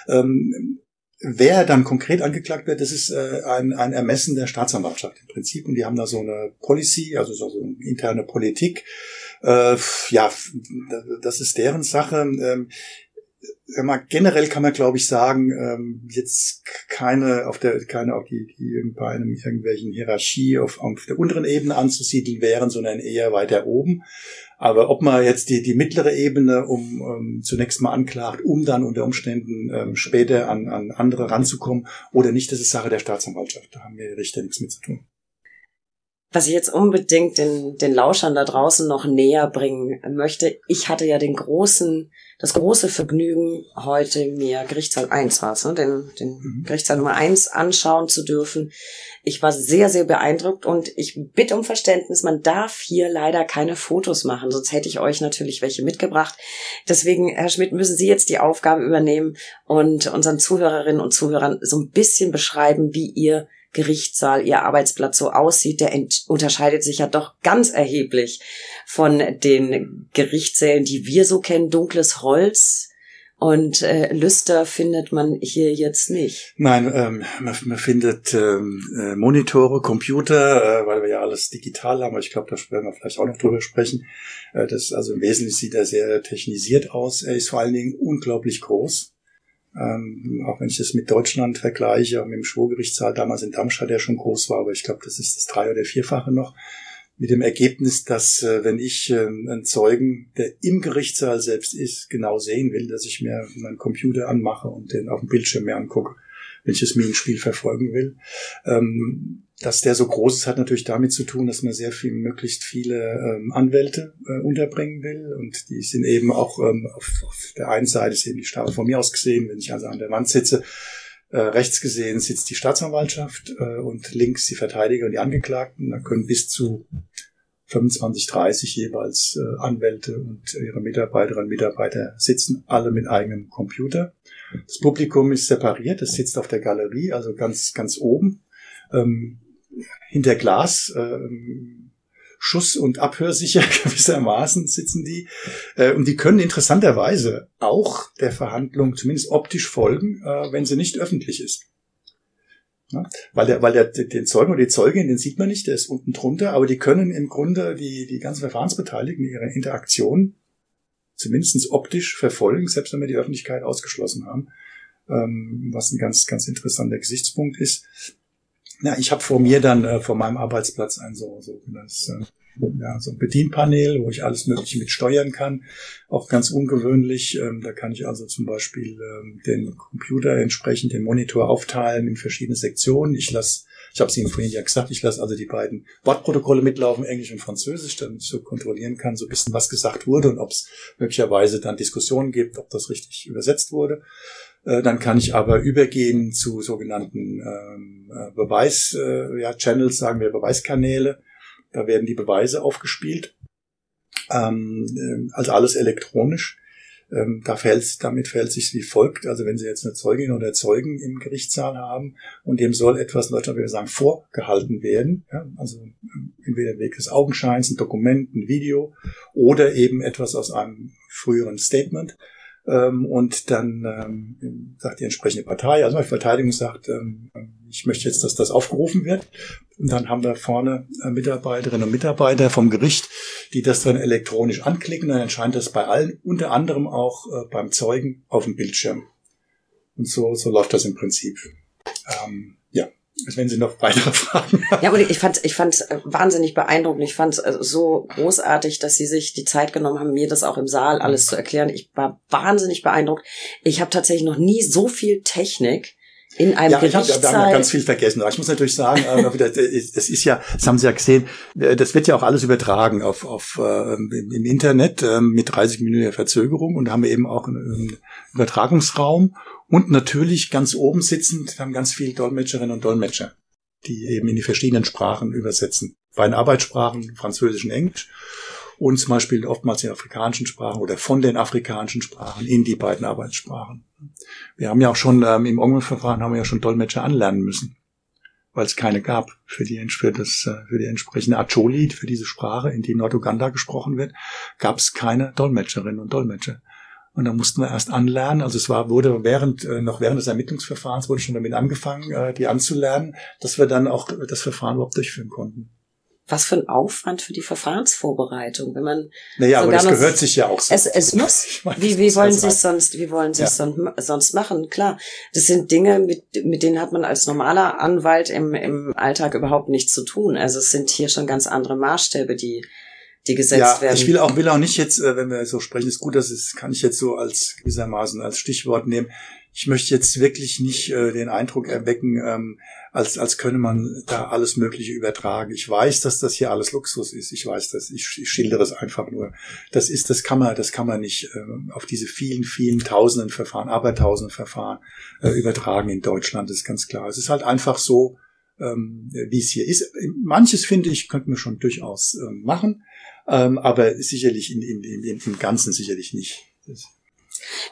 Ähm, wer dann konkret angeklagt wird, das ist äh, ein, ein Ermessen der Staatsanwaltschaft im Prinzip. Und die haben da so eine Policy, also so, eine interne Politik. Äh, ja, das ist deren Sache. Ähm, generell kann man, glaube ich, sagen, ähm, jetzt keine auf der, keine auf die, die bei einem irgendwelchen Hierarchie auf, auf der unteren Ebene anzusiedeln wären, sondern eher weiter oben. Aber ob man jetzt die, die mittlere Ebene um um zunächst mal anklagt, um dann unter Umständen ähm, später an, an andere ranzukommen oder nicht, das ist Sache der Staatsanwaltschaft. Da haben wir Richter nichts mit zu tun was ich jetzt unbedingt den, den Lauschern da draußen noch näher bringen möchte. Ich hatte ja den großen, das große Vergnügen, heute mir Gerichtssaal 1 war ne, den, den mhm. Gerichtssaal Nummer 1 anschauen zu dürfen. Ich war sehr, sehr beeindruckt und ich bitte um Verständnis, man darf hier leider keine Fotos machen, sonst hätte ich euch natürlich welche mitgebracht. Deswegen, Herr Schmidt, müssen Sie jetzt die Aufgabe übernehmen und unseren Zuhörerinnen und Zuhörern so ein bisschen beschreiben, wie ihr Gerichtssaal, ihr Arbeitsplatz so aussieht, der unterscheidet sich ja doch ganz erheblich von den Gerichtssälen, die wir so kennen. Dunkles Holz, und äh, Lüster findet man hier jetzt nicht. Nein, ähm, man, man findet ähm, äh, Monitore, Computer, äh, weil wir ja alles digital haben. Ich glaube, da werden wir vielleicht auch noch drüber sprechen. Äh, das also im Wesentlichen sieht er sehr technisiert aus. Er ist vor allen Dingen unglaublich groß. Ähm, auch wenn ich das mit Deutschland vergleiche, mit dem Schwurgerichtssaal damals in Darmstadt, der schon groß war, aber ich glaube, das ist das drei- oder vierfache noch. Mit dem Ergebnis, dass äh, wenn ich äh, einen Zeugen, der im Gerichtssaal selbst ist, genau sehen will, dass ich mir meinen Computer anmache und den auf dem Bildschirm mir angucke, wenn ich das Minenspiel verfolgen will. Ähm, dass der so groß ist, hat natürlich damit zu tun, dass man sehr viel, möglichst viele ähm, Anwälte äh, unterbringen will. Und die sind eben auch ähm, auf, auf der einen Seite ist eben die Stadt von mir aus gesehen, wenn ich also an der Wand sitze, äh, rechts gesehen sitzt die Staatsanwaltschaft äh, und links die Verteidiger und die Angeklagten. Da können bis zu 25, 30 jeweils äh, Anwälte und ihre Mitarbeiterinnen und Mitarbeiter sitzen, alle mit eigenem Computer. Das Publikum ist separiert, es sitzt auf der Galerie, also ganz, ganz oben. Ähm, hinter Glas, ähm, Schuss- und Abhörsicher [laughs] gewissermaßen sitzen die. Äh, und die können interessanterweise auch der Verhandlung zumindest optisch folgen, äh, wenn sie nicht öffentlich ist. Weil der, weil der, den Zeugen oder die Zeugin, den sieht man nicht, der ist unten drunter, aber die können im Grunde die, die ganzen Verfahrensbeteiligten, ihre Interaktion zumindest optisch verfolgen, selbst wenn wir die Öffentlichkeit ausgeschlossen haben, ähm, was ein ganz, ganz interessanter Gesichtspunkt ist. Ja, ich habe vor mir dann äh, vor meinem Arbeitsplatz ein so, so, das, äh, ja, so ein Bedienpanel, wo ich alles Mögliche mit steuern kann. Auch ganz ungewöhnlich. Ähm, da kann ich also zum Beispiel ähm, den Computer entsprechend den Monitor aufteilen in verschiedene Sektionen. Ich lasse, ich habe es Ihnen vorhin ja gesagt, ich lasse also die beiden Wortprotokolle mitlaufen, Englisch und Französisch, damit ich so kontrollieren kann, so ein bisschen was gesagt wurde und ob es möglicherweise dann Diskussionen gibt, ob das richtig übersetzt wurde. Äh, dann kann ich aber übergehen zu sogenannten ähm, äh, Beweis, äh, sagen wir Beweiskanäle. Da werden die Beweise aufgespielt. Ähm, äh, also alles elektronisch. Ähm, da fällt, damit fällt sich wie folgt. Also wenn Sie jetzt eine Zeugin oder Zeugen im Gerichtssaal haben und dem soll etwas, in Deutschland würde sagen, vorgehalten werden, ja, also entweder Weg des Augenscheins, ein Dokument, ein Video oder eben etwas aus einem früheren Statement, ähm, und dann ähm, sagt die entsprechende Partei, also die Verteidigung sagt, ähm, ich möchte jetzt, dass das aufgerufen wird. Und dann haben wir vorne äh, Mitarbeiterinnen und Mitarbeiter vom Gericht, die das dann elektronisch anklicken. Dann erscheint das bei allen, unter anderem auch äh, beim Zeugen auf dem Bildschirm. Und so, so läuft das im Prinzip. Ähm, wenn Sie noch weitere Fragen haben. Ja, und ich fand, ich fand wahnsinnig beeindruckend. Ich fand es äh, so großartig, dass Sie sich die Zeit genommen haben, mir das auch im Saal alles zu erklären. Ich war wahnsinnig beeindruckt. Ich habe tatsächlich noch nie so viel Technik in einem ja, Gerichtssaal. Ich hab, wir haben ja ganz viel vergessen. Aber ich muss natürlich sagen, [laughs] äh, es ist ja, das haben Sie ja gesehen, äh, das wird ja auch alles übertragen auf, auf äh, im Internet äh, mit 30 Minuten Verzögerung und da haben wir eben auch einen Übertragungsraum und natürlich ganz oben sitzend haben ganz viele Dolmetscherinnen und Dolmetscher, die eben in die verschiedenen Sprachen übersetzen. Bei den Arbeitssprachen Französisch und Englisch und zum Beispiel oftmals in afrikanischen Sprachen oder von den afrikanischen Sprachen in die beiden Arbeitssprachen. Wir haben ja auch schon ähm, im Ongelverfahren haben wir ja schon Dolmetscher anlernen müssen, weil es keine gab für die, für das, äh, für die entsprechende Acholi, für diese Sprache, in die Norduganda gesprochen wird, gab es keine Dolmetscherinnen und Dolmetscher. Und da mussten wir erst anlernen. Also es war, wurde während, äh, noch während des Ermittlungsverfahrens wurde schon damit angefangen, äh, die anzulernen, dass wir dann auch das Verfahren überhaupt durchführen konnten was für ein Aufwand für die Verfahrensvorbereitung, wenn man naja, aber das gehört sich ja auch so. Es, es muss. [laughs] Meine, wie, wie wollen Sie es sonst, wie wollen Sie es ja. sonst machen? Klar, das sind Dinge, mit, mit denen hat man als normaler Anwalt im, im Alltag überhaupt nichts zu tun. Also es sind hier schon ganz andere Maßstäbe, die die gesetzt ja, werden. Ich will auch will auch nicht jetzt, äh, wenn wir so sprechen, ist gut, dass es kann ich jetzt so als gewissermaßen als Stichwort nehmen. Ich möchte jetzt wirklich nicht äh, den Eindruck erwecken, ähm, als, als könne man da alles Mögliche übertragen. Ich weiß, dass das hier alles Luxus ist. Ich weiß das. Ich, ich schildere es einfach nur. Das ist, das kann man, das kann man nicht äh, auf diese vielen, vielen Tausenden Verfahren, Abertausenden Verfahren äh, übertragen in Deutschland. Das ist ganz klar. Es ist halt einfach so, ähm, wie es hier ist. Manches finde ich, könnten wir schon durchaus äh, machen, ähm, aber sicherlich in, in, in, im Ganzen sicherlich nicht. Das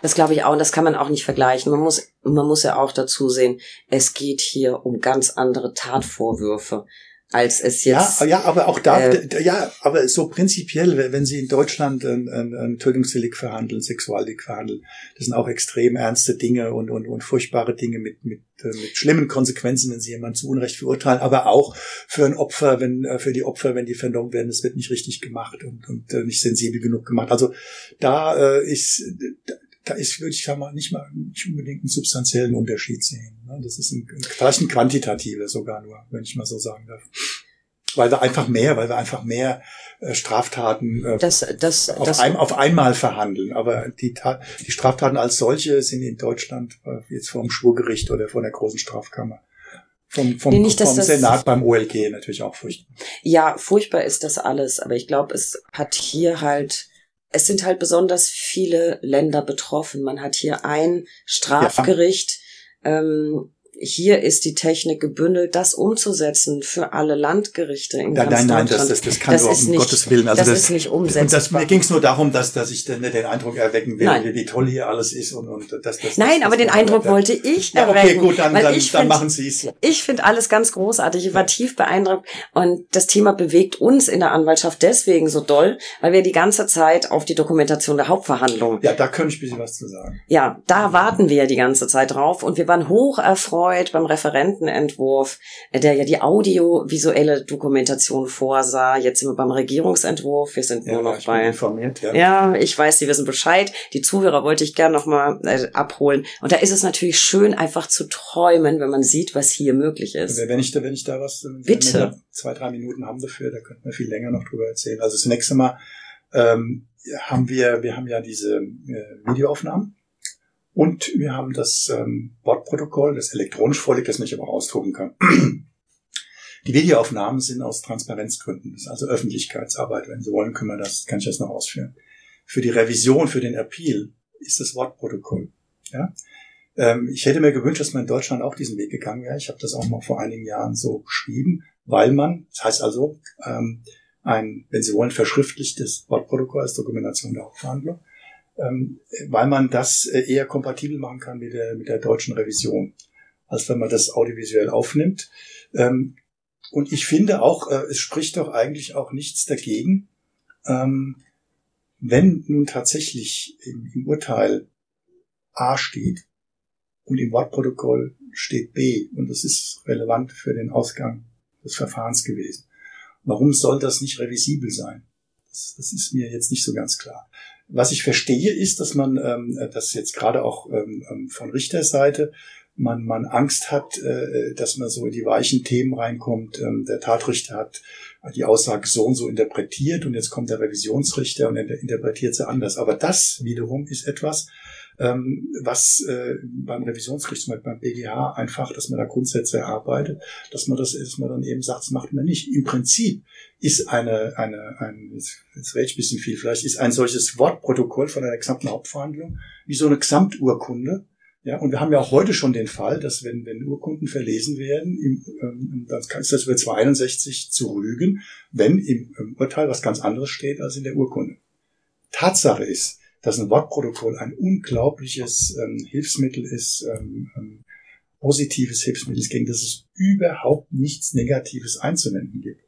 das glaube ich auch, und das kann man auch nicht vergleichen. Man muss, man muss ja auch dazu sehen, es geht hier um ganz andere Tatvorwürfe als es jetzt. Ja, ja, aber auch da, äh, ja, aber so prinzipiell, wenn Sie in Deutschland ein, ein, ein Tötungsdelikt verhandeln, Sexualdelikt verhandeln, das sind auch extrem ernste Dinge und, und, und furchtbare Dinge mit, mit, äh, mit schlimmen Konsequenzen, wenn Sie jemanden zu Unrecht verurteilen, aber auch für ein Opfer, wenn, äh, für die Opfer, wenn die vernommen werden, es wird nicht richtig gemacht und, und äh, nicht sensibel genug gemacht. Also da äh, ist, da ist, würde ich mal nicht mal nicht unbedingt einen substanziellen Unterschied sehen. Ne? Das ist ein, vielleicht ein quantitativer sogar nur, wenn ich mal so sagen darf. Weil wir einfach mehr, weil wir einfach mehr äh, Straftaten äh, das, das, auf, das, ein, auf einmal verhandeln. Aber die, die Straftaten als solche sind in Deutschland äh, jetzt vom Schwurgericht oder von der großen Strafkammer vom, vom, nee, nicht, vom Senat beim OLG natürlich auch furchtbar. Ja, furchtbar ist das alles, aber ich glaube, es hat hier halt es sind halt besonders viele Länder betroffen. Man hat hier ein Strafgericht. Ja. Ähm, hier ist die Technik gebündelt, das umzusetzen für alle Landgerichte in nein, ganz nein, nein, das, das, das kann das nur um nicht, Gottes Willen. Also das, das ist nicht umsetzbar. Das, mir ging es nur darum, dass, dass ich den, den Eindruck erwecken will, nein. wie toll hier alles ist und, und das, das, Nein, aber den Eindruck ja, wollte ich ja, erwecken. Okay, gut, dann, dann, dann find, machen Sie es. Ich finde alles ganz großartig. Ich war tief beeindruckt und das Thema bewegt uns in der Anwaltschaft deswegen so doll, weil wir die ganze Zeit auf die Dokumentation der Hauptverhandlung. Ja, da könnte ich ein bisschen was zu sagen. Ja, da warten wir ja die ganze Zeit drauf und wir waren hoch erfreut beim Referenten Referentenentwurf, der ja die audiovisuelle Dokumentation vorsah. Jetzt sind wir beim Regierungsentwurf. Wir sind ja, nur noch bei. Informiert, ja. ja, ich weiß, Sie wissen Bescheid. Die Zuhörer wollte ich gerne nochmal äh, abholen. Und da ist es natürlich schön, einfach zu träumen, wenn man sieht, was hier möglich ist. Wenn ich da, wenn ich da was, Bitte. zwei, drei Minuten haben dafür, da könnten wir viel länger noch drüber erzählen. Also das nächste Mal ähm, haben wir, wir haben ja diese äh, Videoaufnahmen und wir haben das ähm, Bordprotokoll, das elektronisch vorliegt, das man aber ausdrucken kann. [clears throat] Die Videoaufnahmen sind aus Transparenzgründen, das ist also Öffentlichkeitsarbeit. Wenn Sie wollen, können wir das, kann ich das noch ausführen. Für die Revision, für den Appeal ist das Wortprotokoll. Ja? Ähm, ich hätte mir gewünscht, dass man in Deutschland auch diesen Weg gegangen wäre. Ich habe das auch mal vor einigen Jahren so beschrieben, weil man, das heißt also, ähm, ein, wenn Sie wollen, verschriftlichtes Wortprotokoll als Dokumentation der Hauptverhandlung weil man das äh, eher kompatibel machen kann mit der, mit der deutschen Revision, als wenn man das audiovisuell aufnimmt. Ähm, und ich finde auch, äh, es spricht doch eigentlich auch nichts dagegen, ähm, wenn nun tatsächlich im, im Urteil A steht und im Wortprotokoll steht B und das ist relevant für den Ausgang des Verfahrens gewesen. Warum soll das nicht revisibel sein? Das, das ist mir jetzt nicht so ganz klar. Was ich verstehe, ist, dass man, ähm, das jetzt gerade auch ähm, ähm, von Richterseite, man, man Angst hat, äh, dass man so in die weichen Themen reinkommt. Ähm, der Tatrichter hat die Aussage so und so interpretiert und jetzt kommt der Revisionsrichter und interpretiert sie anders. Aber das wiederum ist etwas, ähm, was äh, beim Revisionsgericht, beim BGH einfach, dass man da Grundsätze erarbeitet, dass man das, dass man dann eben sagt, das macht man nicht. Im Prinzip ist eine, eine, ein, jetzt, rede ich ein bisschen viel, vielleicht ist ein solches Wortprotokoll von einer gesamten Hauptverhandlung wie so eine Gesamturkunde, ja, und wir haben ja auch heute schon den Fall, dass wenn, wenn Urkunden verlesen werden, im, ähm, dann ist das über 261 zu rügen, wenn im, im Urteil was ganz anderes steht als in der Urkunde. Tatsache ist, dass ein Wortprotokoll ein unglaubliches ähm, Hilfsmittel ist, ähm, ähm, positives Hilfsmittel ist, gegen das es überhaupt nichts Negatives einzuwenden gibt.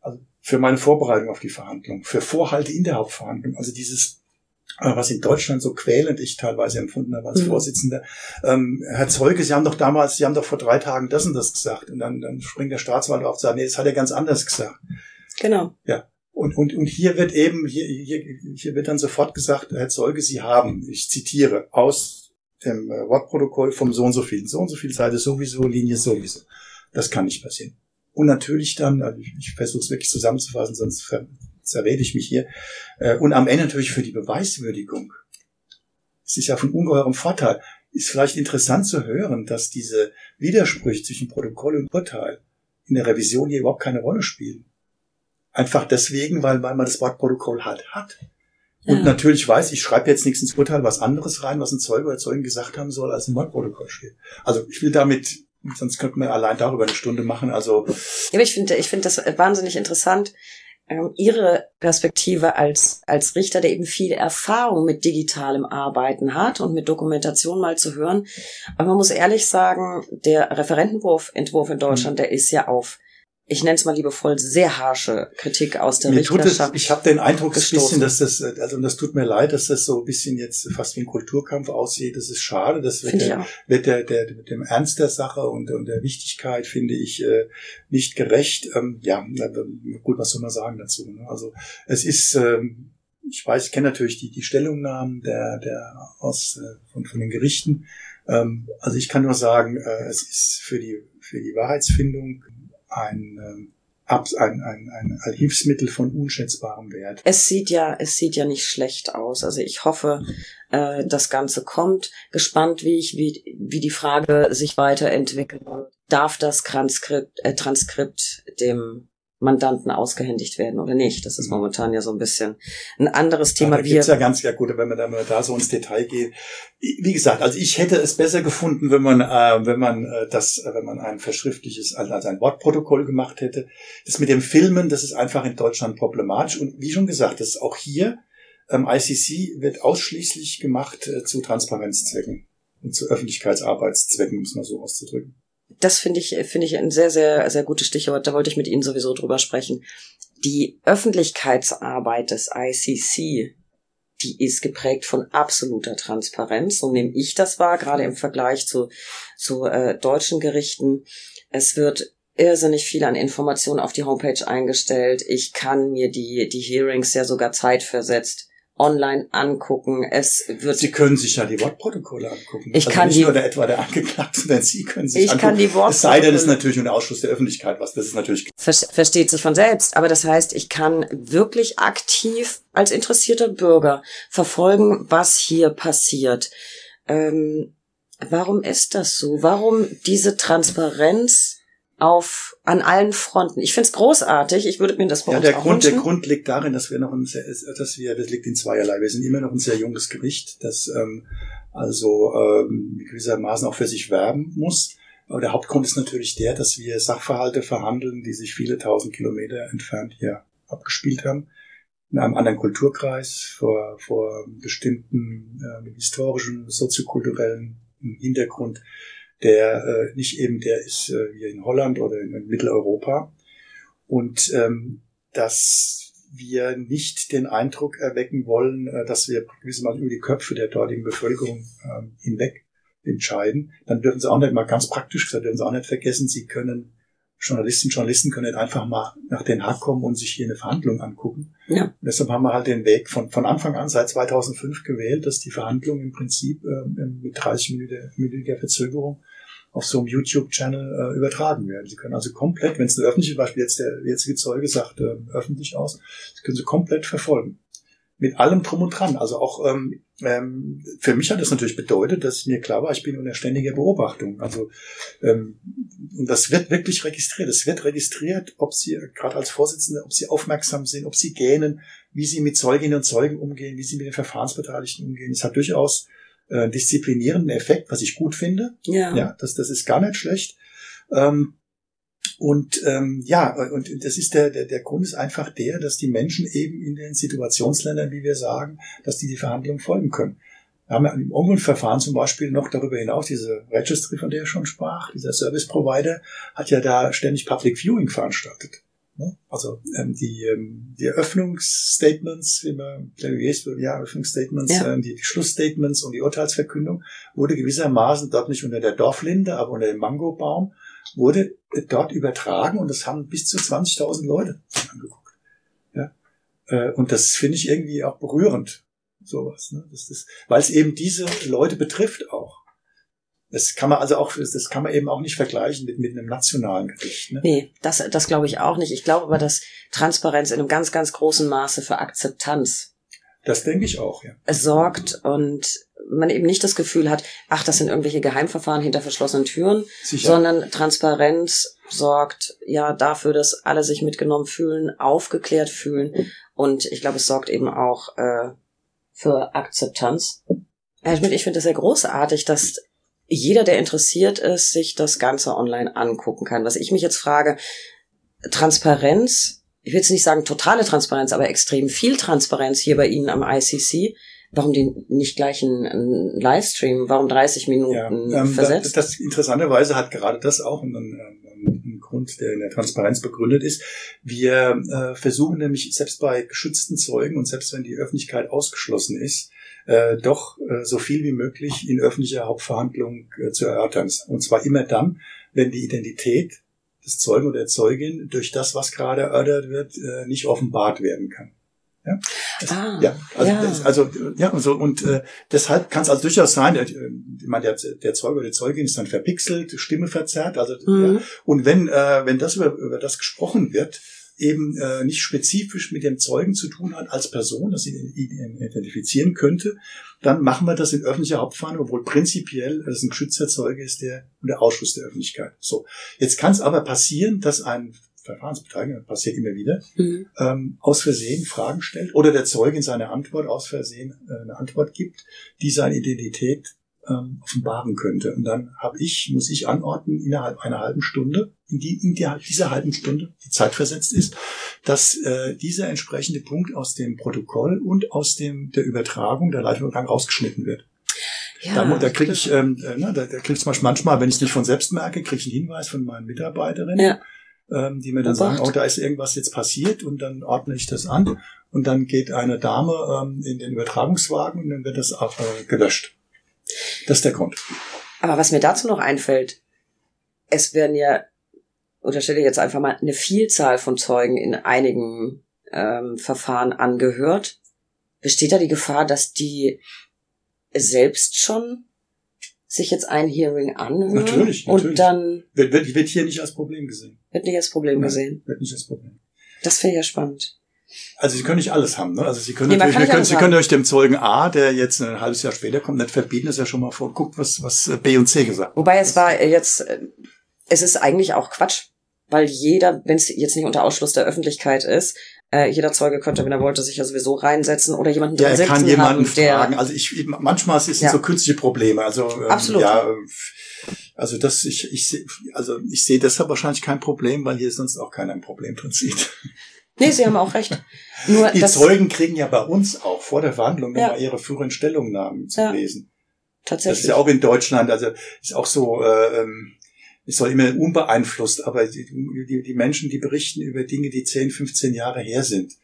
Also für meine Vorbereitung auf die Verhandlung, für Vorhalte in der Hauptverhandlung, also dieses was in Deutschland so quälend ich teilweise empfunden habe als mhm. Vorsitzender. Ähm, Herr Zeuge, Sie haben doch damals, Sie haben doch vor drei Tagen das und das gesagt. Und dann, dann springt der Staatsanwalt auf und sagt, nee, das hat er ganz anders gesagt. Genau. Ja. Und, und, und hier wird eben, hier, hier, hier wird dann sofort gesagt, Herr Zeuge, Sie haben, ich zitiere, aus dem äh, Wortprotokoll vom so und so viel, so und so viel Seite sowieso, Linie sowieso. Das kann nicht passieren. Und natürlich dann, also ich, ich versuche es wirklich zusammenzufassen, sonst zerrede ich mich hier. Äh, und am Ende natürlich für die Beweiswürdigung. Es ist ja von ungeheurem Vorteil. Ist vielleicht interessant zu hören, dass diese Widersprüche zwischen Protokoll und Urteil in der Revision hier überhaupt keine Rolle spielen. Einfach deswegen, weil, weil man das Wort Protokoll halt hat. Und ja. natürlich weiß, ich schreibe jetzt nichts ins Urteil, was anderes rein, was ein Zeuge oder Zeugen gesagt haben soll, als im Wortprotokoll steht. Also ich will damit, sonst könnten wir allein darüber eine Stunde machen. Also ja, aber ich finde, ich finde das wahnsinnig interessant, ähm, ihre Perspektive als, als Richter, der eben viel Erfahrung mit digitalem Arbeiten hat und mit Dokumentation mal zu hören. Aber man muss ehrlich sagen, der Referentenwurf, Entwurf in Deutschland, mhm. der ist ja auf ich nenne es mal liebevoll, sehr harsche Kritik aus der mir Richterschaft. Tut es, ich habe den Eindruck gestoßen. bisschen, dass das, also und das tut mir leid, dass das so ein bisschen jetzt fast wie ein Kulturkampf aussieht. Das ist schade. Das wird, der, wird der, der, mit dem Ernst der Sache und, und der Wichtigkeit, finde ich, äh, nicht gerecht. Ähm, ja, gut, was soll man sagen dazu? Ne? Also es ist, ähm, ich weiß, ich kenne natürlich die, die Stellungnahmen der, der aus äh, von, von den Gerichten. Ähm, also ich kann nur sagen, äh, es ist für die für die Wahrheitsfindung ein, ähm, ein, ein, ein Hilfsmittel von unschätzbarem Wert. Es sieht ja, es sieht ja nicht schlecht aus. Also ich hoffe, äh, das Ganze kommt. Gespannt, wie ich, wie, wie die Frage sich weiterentwickelt. Darf das Transkript, äh, Transkript dem Mandanten ausgehändigt werden oder nicht. Das ist mhm. momentan ja so ein bisschen ein anderes Thema. Ja, da gibt's ja ganz ja gut, wenn man da, da so ins Detail geht. Wie gesagt, also ich hätte es besser gefunden, wenn man, äh, wenn man äh, das, äh, wenn man ein verschriftliches, also ein Wortprotokoll gemacht hätte. Das mit dem Filmen, das ist einfach in Deutschland problematisch. Und wie schon gesagt, das ist auch hier ähm, ICC wird ausschließlich gemacht äh, zu Transparenzzwecken und zu Öffentlichkeitsarbeitszwecken, um es mal so auszudrücken das finde ich, finde ich ein sehr, sehr, sehr gutes Stichwort. Da wollte ich mit Ihnen sowieso drüber sprechen. Die Öffentlichkeitsarbeit des ICC, die ist geprägt von absoluter Transparenz. So nehme ich das wahr, gerade im Vergleich zu, zu äh, deutschen Gerichten. Es wird irrsinnig viel an Informationen auf die Homepage eingestellt. Ich kann mir die, die Hearings ja sogar zeitversetzt online angucken. Es wird. Sie können sich ja die Wortprotokolle angucken. Ich also kann nicht die, nur der, etwa der Angeklagte, [laughs] sondern Sie können sich ich angucken. Kann die Wortprotokolle. Es sei denn, es ist natürlich ein Ausschuss der Öffentlichkeit, was das ist natürlich. Versteht sich von selbst. Aber das heißt, ich kann wirklich aktiv als interessierter Bürger verfolgen, was hier passiert. Ähm, warum ist das so? Warum diese Transparenz auf an allen Fronten. Ich finde es großartig. Ich würde mir das bei ja, uns der auch Grund, wünschen. Der Grund liegt darin, dass wir noch ein sehr, dass wir, das liegt in zweierlei. Wir sind immer noch ein sehr junges Gericht, das ähm, also ähm, gewissermaßen auch für sich werben muss. Aber der Hauptgrund ist natürlich der, dass wir Sachverhalte verhandeln, die sich viele tausend Kilometer entfernt hier abgespielt haben. In einem anderen Kulturkreis, vor, vor bestimmten äh, historischen, soziokulturellen Hintergrund der äh, nicht eben der ist äh, wie in Holland oder in, in Mitteleuropa. Und ähm, dass wir nicht den Eindruck erwecken wollen, äh, dass wir gewissermaßen über die Köpfe der dortigen Bevölkerung äh, hinweg entscheiden, dann dürfen Sie auch nicht mal ganz praktisch gesagt, dürfen Sie auch nicht vergessen, Sie können Journalistinnen und Journalisten können nicht einfach mal nach Den Haag kommen und sich hier eine Verhandlung angucken. Ja. Und deshalb haben wir halt den Weg von, von Anfang an seit 2005 gewählt, dass die Verhandlungen im Prinzip äh, mit 30-minütiger Verzögerung auf so einem YouTube-Channel äh, übertragen werden. Sie können also komplett, wenn es eine öffentliche, Beispiel jetzt der jetzige Zeuge sagt, äh, öffentlich aus, das können Sie komplett verfolgen. Mit allem drum und dran. Also auch ähm, ähm, für mich hat das natürlich bedeutet, dass mir klar war, ich bin unter ständiger Beobachtung. Also ähm, und das wird wirklich registriert. Es wird registriert, ob Sie gerade als Vorsitzende, ob Sie aufmerksam sind, ob Sie gähnen, wie Sie mit Zeuginnen und Zeugen umgehen, wie Sie mit den Verfahrensbeteiligten umgehen. Es hat durchaus äh, disziplinierenden Effekt, was ich gut finde. Ja. ja das, das ist gar nicht schlecht. Ähm, und ähm, ja, und das ist der, der, der Grund ist einfach der, dass die Menschen eben in den Situationsländern, wie wir sagen, dass die die Verhandlungen folgen können. Wir haben ja im Ungrundverfahren zum Beispiel noch darüber hinaus diese Registry, von der er schon sprach, dieser Service Provider, hat ja da ständig Public Viewing veranstaltet. Ne? Also ähm, die, ähm, die Eröffnungsstatements, wie man Plädoyers, ja, Eröffnungsstatements, Ja. ähm, die, Schlussstatements und die Urteilsverkündung wurde gewissermaßen dort nicht unter der Dorflinde, aber unter dem Mangobaum wurde dort übertragen und das haben bis zu 20.000 Leute angeguckt. Ja? Äh, Und das finde ich irgendwie auch berührend, sowas. Ne? Das, das, weil es eben diese Leute betrifft auch. Das kann man also auch, das kann man eben auch nicht vergleichen mit, mit einem nationalen Gericht. Ne? Nee, das, das glaube ich auch nicht. Ich glaube aber, dass Transparenz in einem ganz, ganz großen Maße für Akzeptanz Das denke ich auch, ja. sorgt und man eben nicht das Gefühl hat, ach, das sind irgendwelche Geheimverfahren hinter verschlossenen Türen, Sicher. sondern Transparenz sorgt ja dafür, dass alle sich mitgenommen fühlen, aufgeklärt fühlen und ich glaube, es sorgt eben auch äh, für Akzeptanz. Herr Schmidt, ich finde es sehr großartig, dass jeder, der interessiert ist, sich das Ganze online angucken kann. Was ich mich jetzt frage, Transparenz, ich will jetzt nicht sagen totale Transparenz, aber extrem viel Transparenz hier bei Ihnen am ICC. Warum den nicht gleich einen, einen Livestream? Warum 30 Minuten Ja, ähm, das, versetzt? das interessanterweise hat gerade das auch einen, einen, einen Grund, der in der Transparenz begründet ist. Wir äh, versuchen nämlich selbst bei geschützten Zeugen und selbst wenn die Öffentlichkeit ausgeschlossen ist, äh, doch äh, so viel wie möglich in öffentlicher Hauptverhandlung äh, zu erörtern. Und zwar immer dann, wenn die Identität des Zeugen oder der Zeugin durch das, was gerade erörtert wird, äh, nicht offenbart werden kann. Ja, das, Ah, ja, also, ja. Das, also ja, und so und äh, deshalb kann es also durchaus sein, äh, ich meine, der, der Zeuge oder die Zeugin ist dann verpixelt, Stimme verzerrt, also Mhm. ja, und wenn äh, wenn das über, über das gesprochen wird, eben äh, nicht spezifisch mit dem Zeugen zu tun hat als Person, das ihn ihn identifizieren könnte, dann machen wir das in öffentlicher Hauptverhandlung, obwohl prinzipiell das ein geschützter Zeuge ist, der unter Ausschluss der Öffentlichkeit. So, jetzt kann es aber passieren, dass ein Verfahrensbeteiligter, das passiert immer wieder, Mhm. ähm, aus Versehen Fragen stellt oder der Zeuge in seiner Antwort aus Versehen äh, eine Antwort gibt, die seine Identität ähm, offenbaren könnte. Und dann habe ich, muss ich anordnen, innerhalb einer halben Stunde, in, die, in der, dieser halben Stunde, die zeitversetzt ist, dass äh, dieser entsprechende Punkt aus dem Protokoll und aus dem der Übertragung, der Live-Übertragung rausgeschnitten wird. Ja, da da kriege ich, ähm, äh, ne, da, da krieg ich manchmal, wenn ich es nicht von selbst merke, kriege ich einen Hinweis von meinen Mitarbeiterinnen, Ja. ähm, die mir dann Obacht. sagen, oh, da ist irgendwas jetzt passiert und dann ordne ich das an und dann geht eine Dame ähm, in den Übertragungswagen und dann wird das auch, äh, gelöscht. Das ist der Grund. Aber was mir dazu noch einfällt, es werden ja, unterstelle jetzt einfach mal, eine Vielzahl von Zeugen in einigen ähm, Verfahren angehört. Besteht da die Gefahr, dass die selbst schon sich jetzt ein Hearing anhören? Natürlich, natürlich. Und dann Wird, wird, wird hier nicht als Problem gesehen. wird nicht das Problem Nein. gesehen. Wird nicht als Problem. Das wäre ja spannend. Also Sie können nicht alles haben. Ne? Also Sie können Nee, natürlich, können, Sie haben. können euch dem Zeugen A, der jetzt ein halbes Jahr später kommt, nicht verbieten, dass er schon mal vorguckt, was, was äh, B und C gesagt haben. Wobei es war jetzt, äh, es ist eigentlich auch Quatsch, weil jeder, wenn es jetzt nicht unter Ausschluss der Öffentlichkeit ist, äh, jeder Zeuge könnte, wenn er wollte, sich ja sowieso reinsetzen oder jemanden Ja, er kann jemanden haben, der fragen. Also ich manchmal sind es Ja. so künstliche Probleme. Also ähm, Absolut. ja, äh, also das ich ich also ich sehe deshalb wahrscheinlich kein Problem, weil hier sonst auch keiner ein Problem drin sieht. Nee, Sie haben auch recht. Nur Die das Zeugen kriegen ja bei uns auch vor der Verhandlung Ja. immer ihre führenden Stellungnahmen zu Ja. lesen. Das tatsächlich. ist ja auch in Deutschland, also ist auch so, äh, ähm, ist doch immer unbeeinflusst, aber die, die, die Menschen, die berichten über Dinge, die 10, 15 Jahre her sind,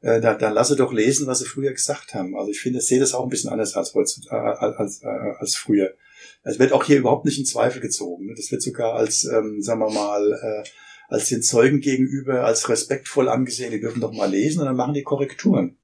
äh, da, da lasse doch lesen, was sie früher gesagt haben. Also ich finde, ich sehe das auch ein bisschen anders als, als, äh, als früher. Es wird auch hier überhaupt nicht in Zweifel gezogen. ne? Das wird sogar als, ähm, sagen wir mal, äh, als den Zeugen gegenüber als respektvoll angesehen. Die dürfen doch mal lesen und dann machen die Korrekturen.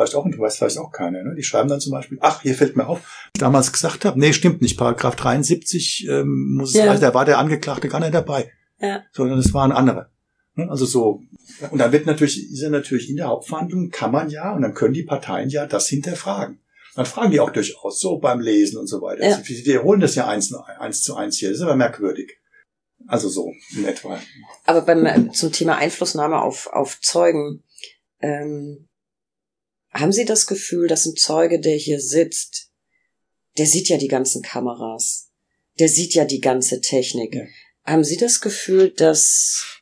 Vielleicht auch, du weißt vielleicht auch keiner. Ne? Die schreiben dann zum Beispiel, ach, hier fällt mir auf, damals gesagt habe, nee, stimmt nicht. Paragraph 73 ähm, muss es Ja. reichen, da war der Angeklagte gar nicht dabei, Ja. sondern es war ein anderer. Ne, also so. Und dann wird natürlich, ist ja natürlich in der Hauptverhandlung kann man ja, und dann können die Parteien ja das hinterfragen. Dann fragen die auch durchaus so beim Lesen und so weiter. Ja. Sie wiederholen das ja eins, eins zu eins hier. Das ist aber merkwürdig. Also so in etwa. Aber beim, äh, zum Thema Einflussnahme auf, auf Zeugen, ähm, haben Sie das Gefühl, dass ein Zeuge, der hier sitzt, der sieht ja die ganzen Kameras, der sieht ja die ganze Technik. Ja. Haben Sie das Gefühl, dass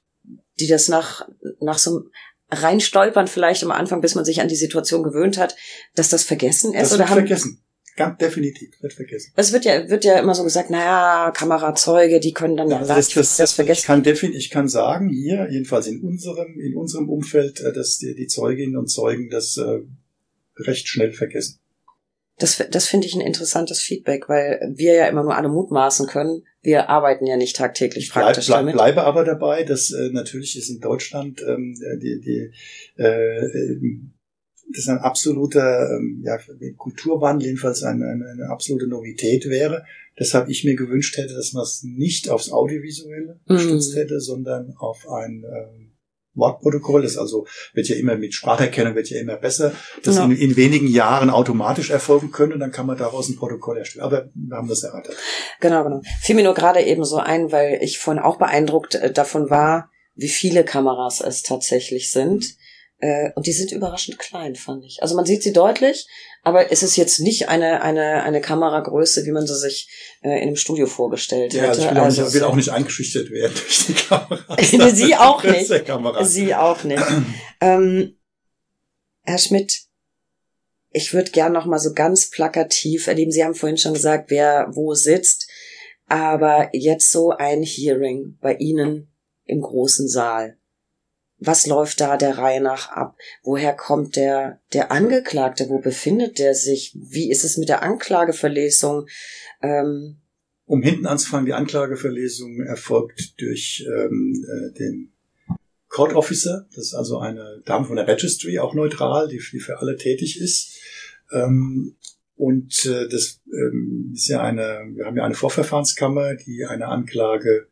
die das nach, nach so einem reinstolpern vielleicht am Anfang, bis man sich an die Situation gewöhnt hat, dass das vergessen ist? Das oder haben, vergessen. Ganz definitiv, wird vergessen. Es wird ja, wird ja immer so gesagt, naja, Kamerazeuge, die können dann ja, also das, das, das, vergessen. Ich kann definitiv, ich kann sagen, hier, jedenfalls in unserem, in unserem Umfeld, äh, dass die, die Zeuginnen und Zeugen das äh, recht schnell vergessen. Das, das finde ich ein interessantes Feedback, weil wir ja immer nur alle mutmaßen können. Wir arbeiten ja nicht tagtäglich praktisch bleib, bleib, Bleibe aber dabei, dass äh, natürlich ist in Deutschland ähm, die, die äh, ähm, das ein absoluter ähm, ja, Kulturwandel, jedenfalls eine, eine, eine absolute Novität wäre. Deshalb ich mir gewünscht hätte, dass man es nicht aufs Audiovisuelle mhm. gestützt hätte, sondern auf ein ähm, Wortprotokoll. Das also wird ja immer mit Spracherkennung wird ja immer besser. Das ja. in, in, wenigen Jahren automatisch erfolgen könnte, dann kann man daraus ein Protokoll erstellen. Aber wir haben das erweitert. Genau, genau. Fiel mir nur gerade eben so ein, weil ich vorhin auch beeindruckt äh, davon war, wie viele Kameras es tatsächlich sind. Äh, und die sind überraschend klein, fand ich. Also man sieht sie deutlich, aber es ist jetzt nicht eine, eine, eine Kameragröße, wie man sie sich äh, in einem Studio vorgestellt ja, hätte. Also ich will, also auch, nicht, will auch nicht eingeschüchtert werden durch die Kamera. [laughs] sie auch nicht. Sie auch nicht. ähm, Herr Schmidt, ich würde gern noch mal so ganz plakativ erleben. Sie haben vorhin schon gesagt, wer wo sitzt. Aber jetzt so ein Hearing bei Ihnen im großen Saal was läuft da der Reihe nach ab? Woher kommt der, der Angeklagte? Wo befindet der sich? Wie ist es mit der Anklageverlesung? Ähm, um hinten anzufangen, die Anklageverlesung erfolgt durch ähm, äh, den Court Officer. Das ist also eine Dame von der Registry, auch neutral, die, die für alle tätig ist. Ähm, und äh, das ähm, ist ja eine, wir haben ja eine Vorverfahrenskammer, die eine Anklage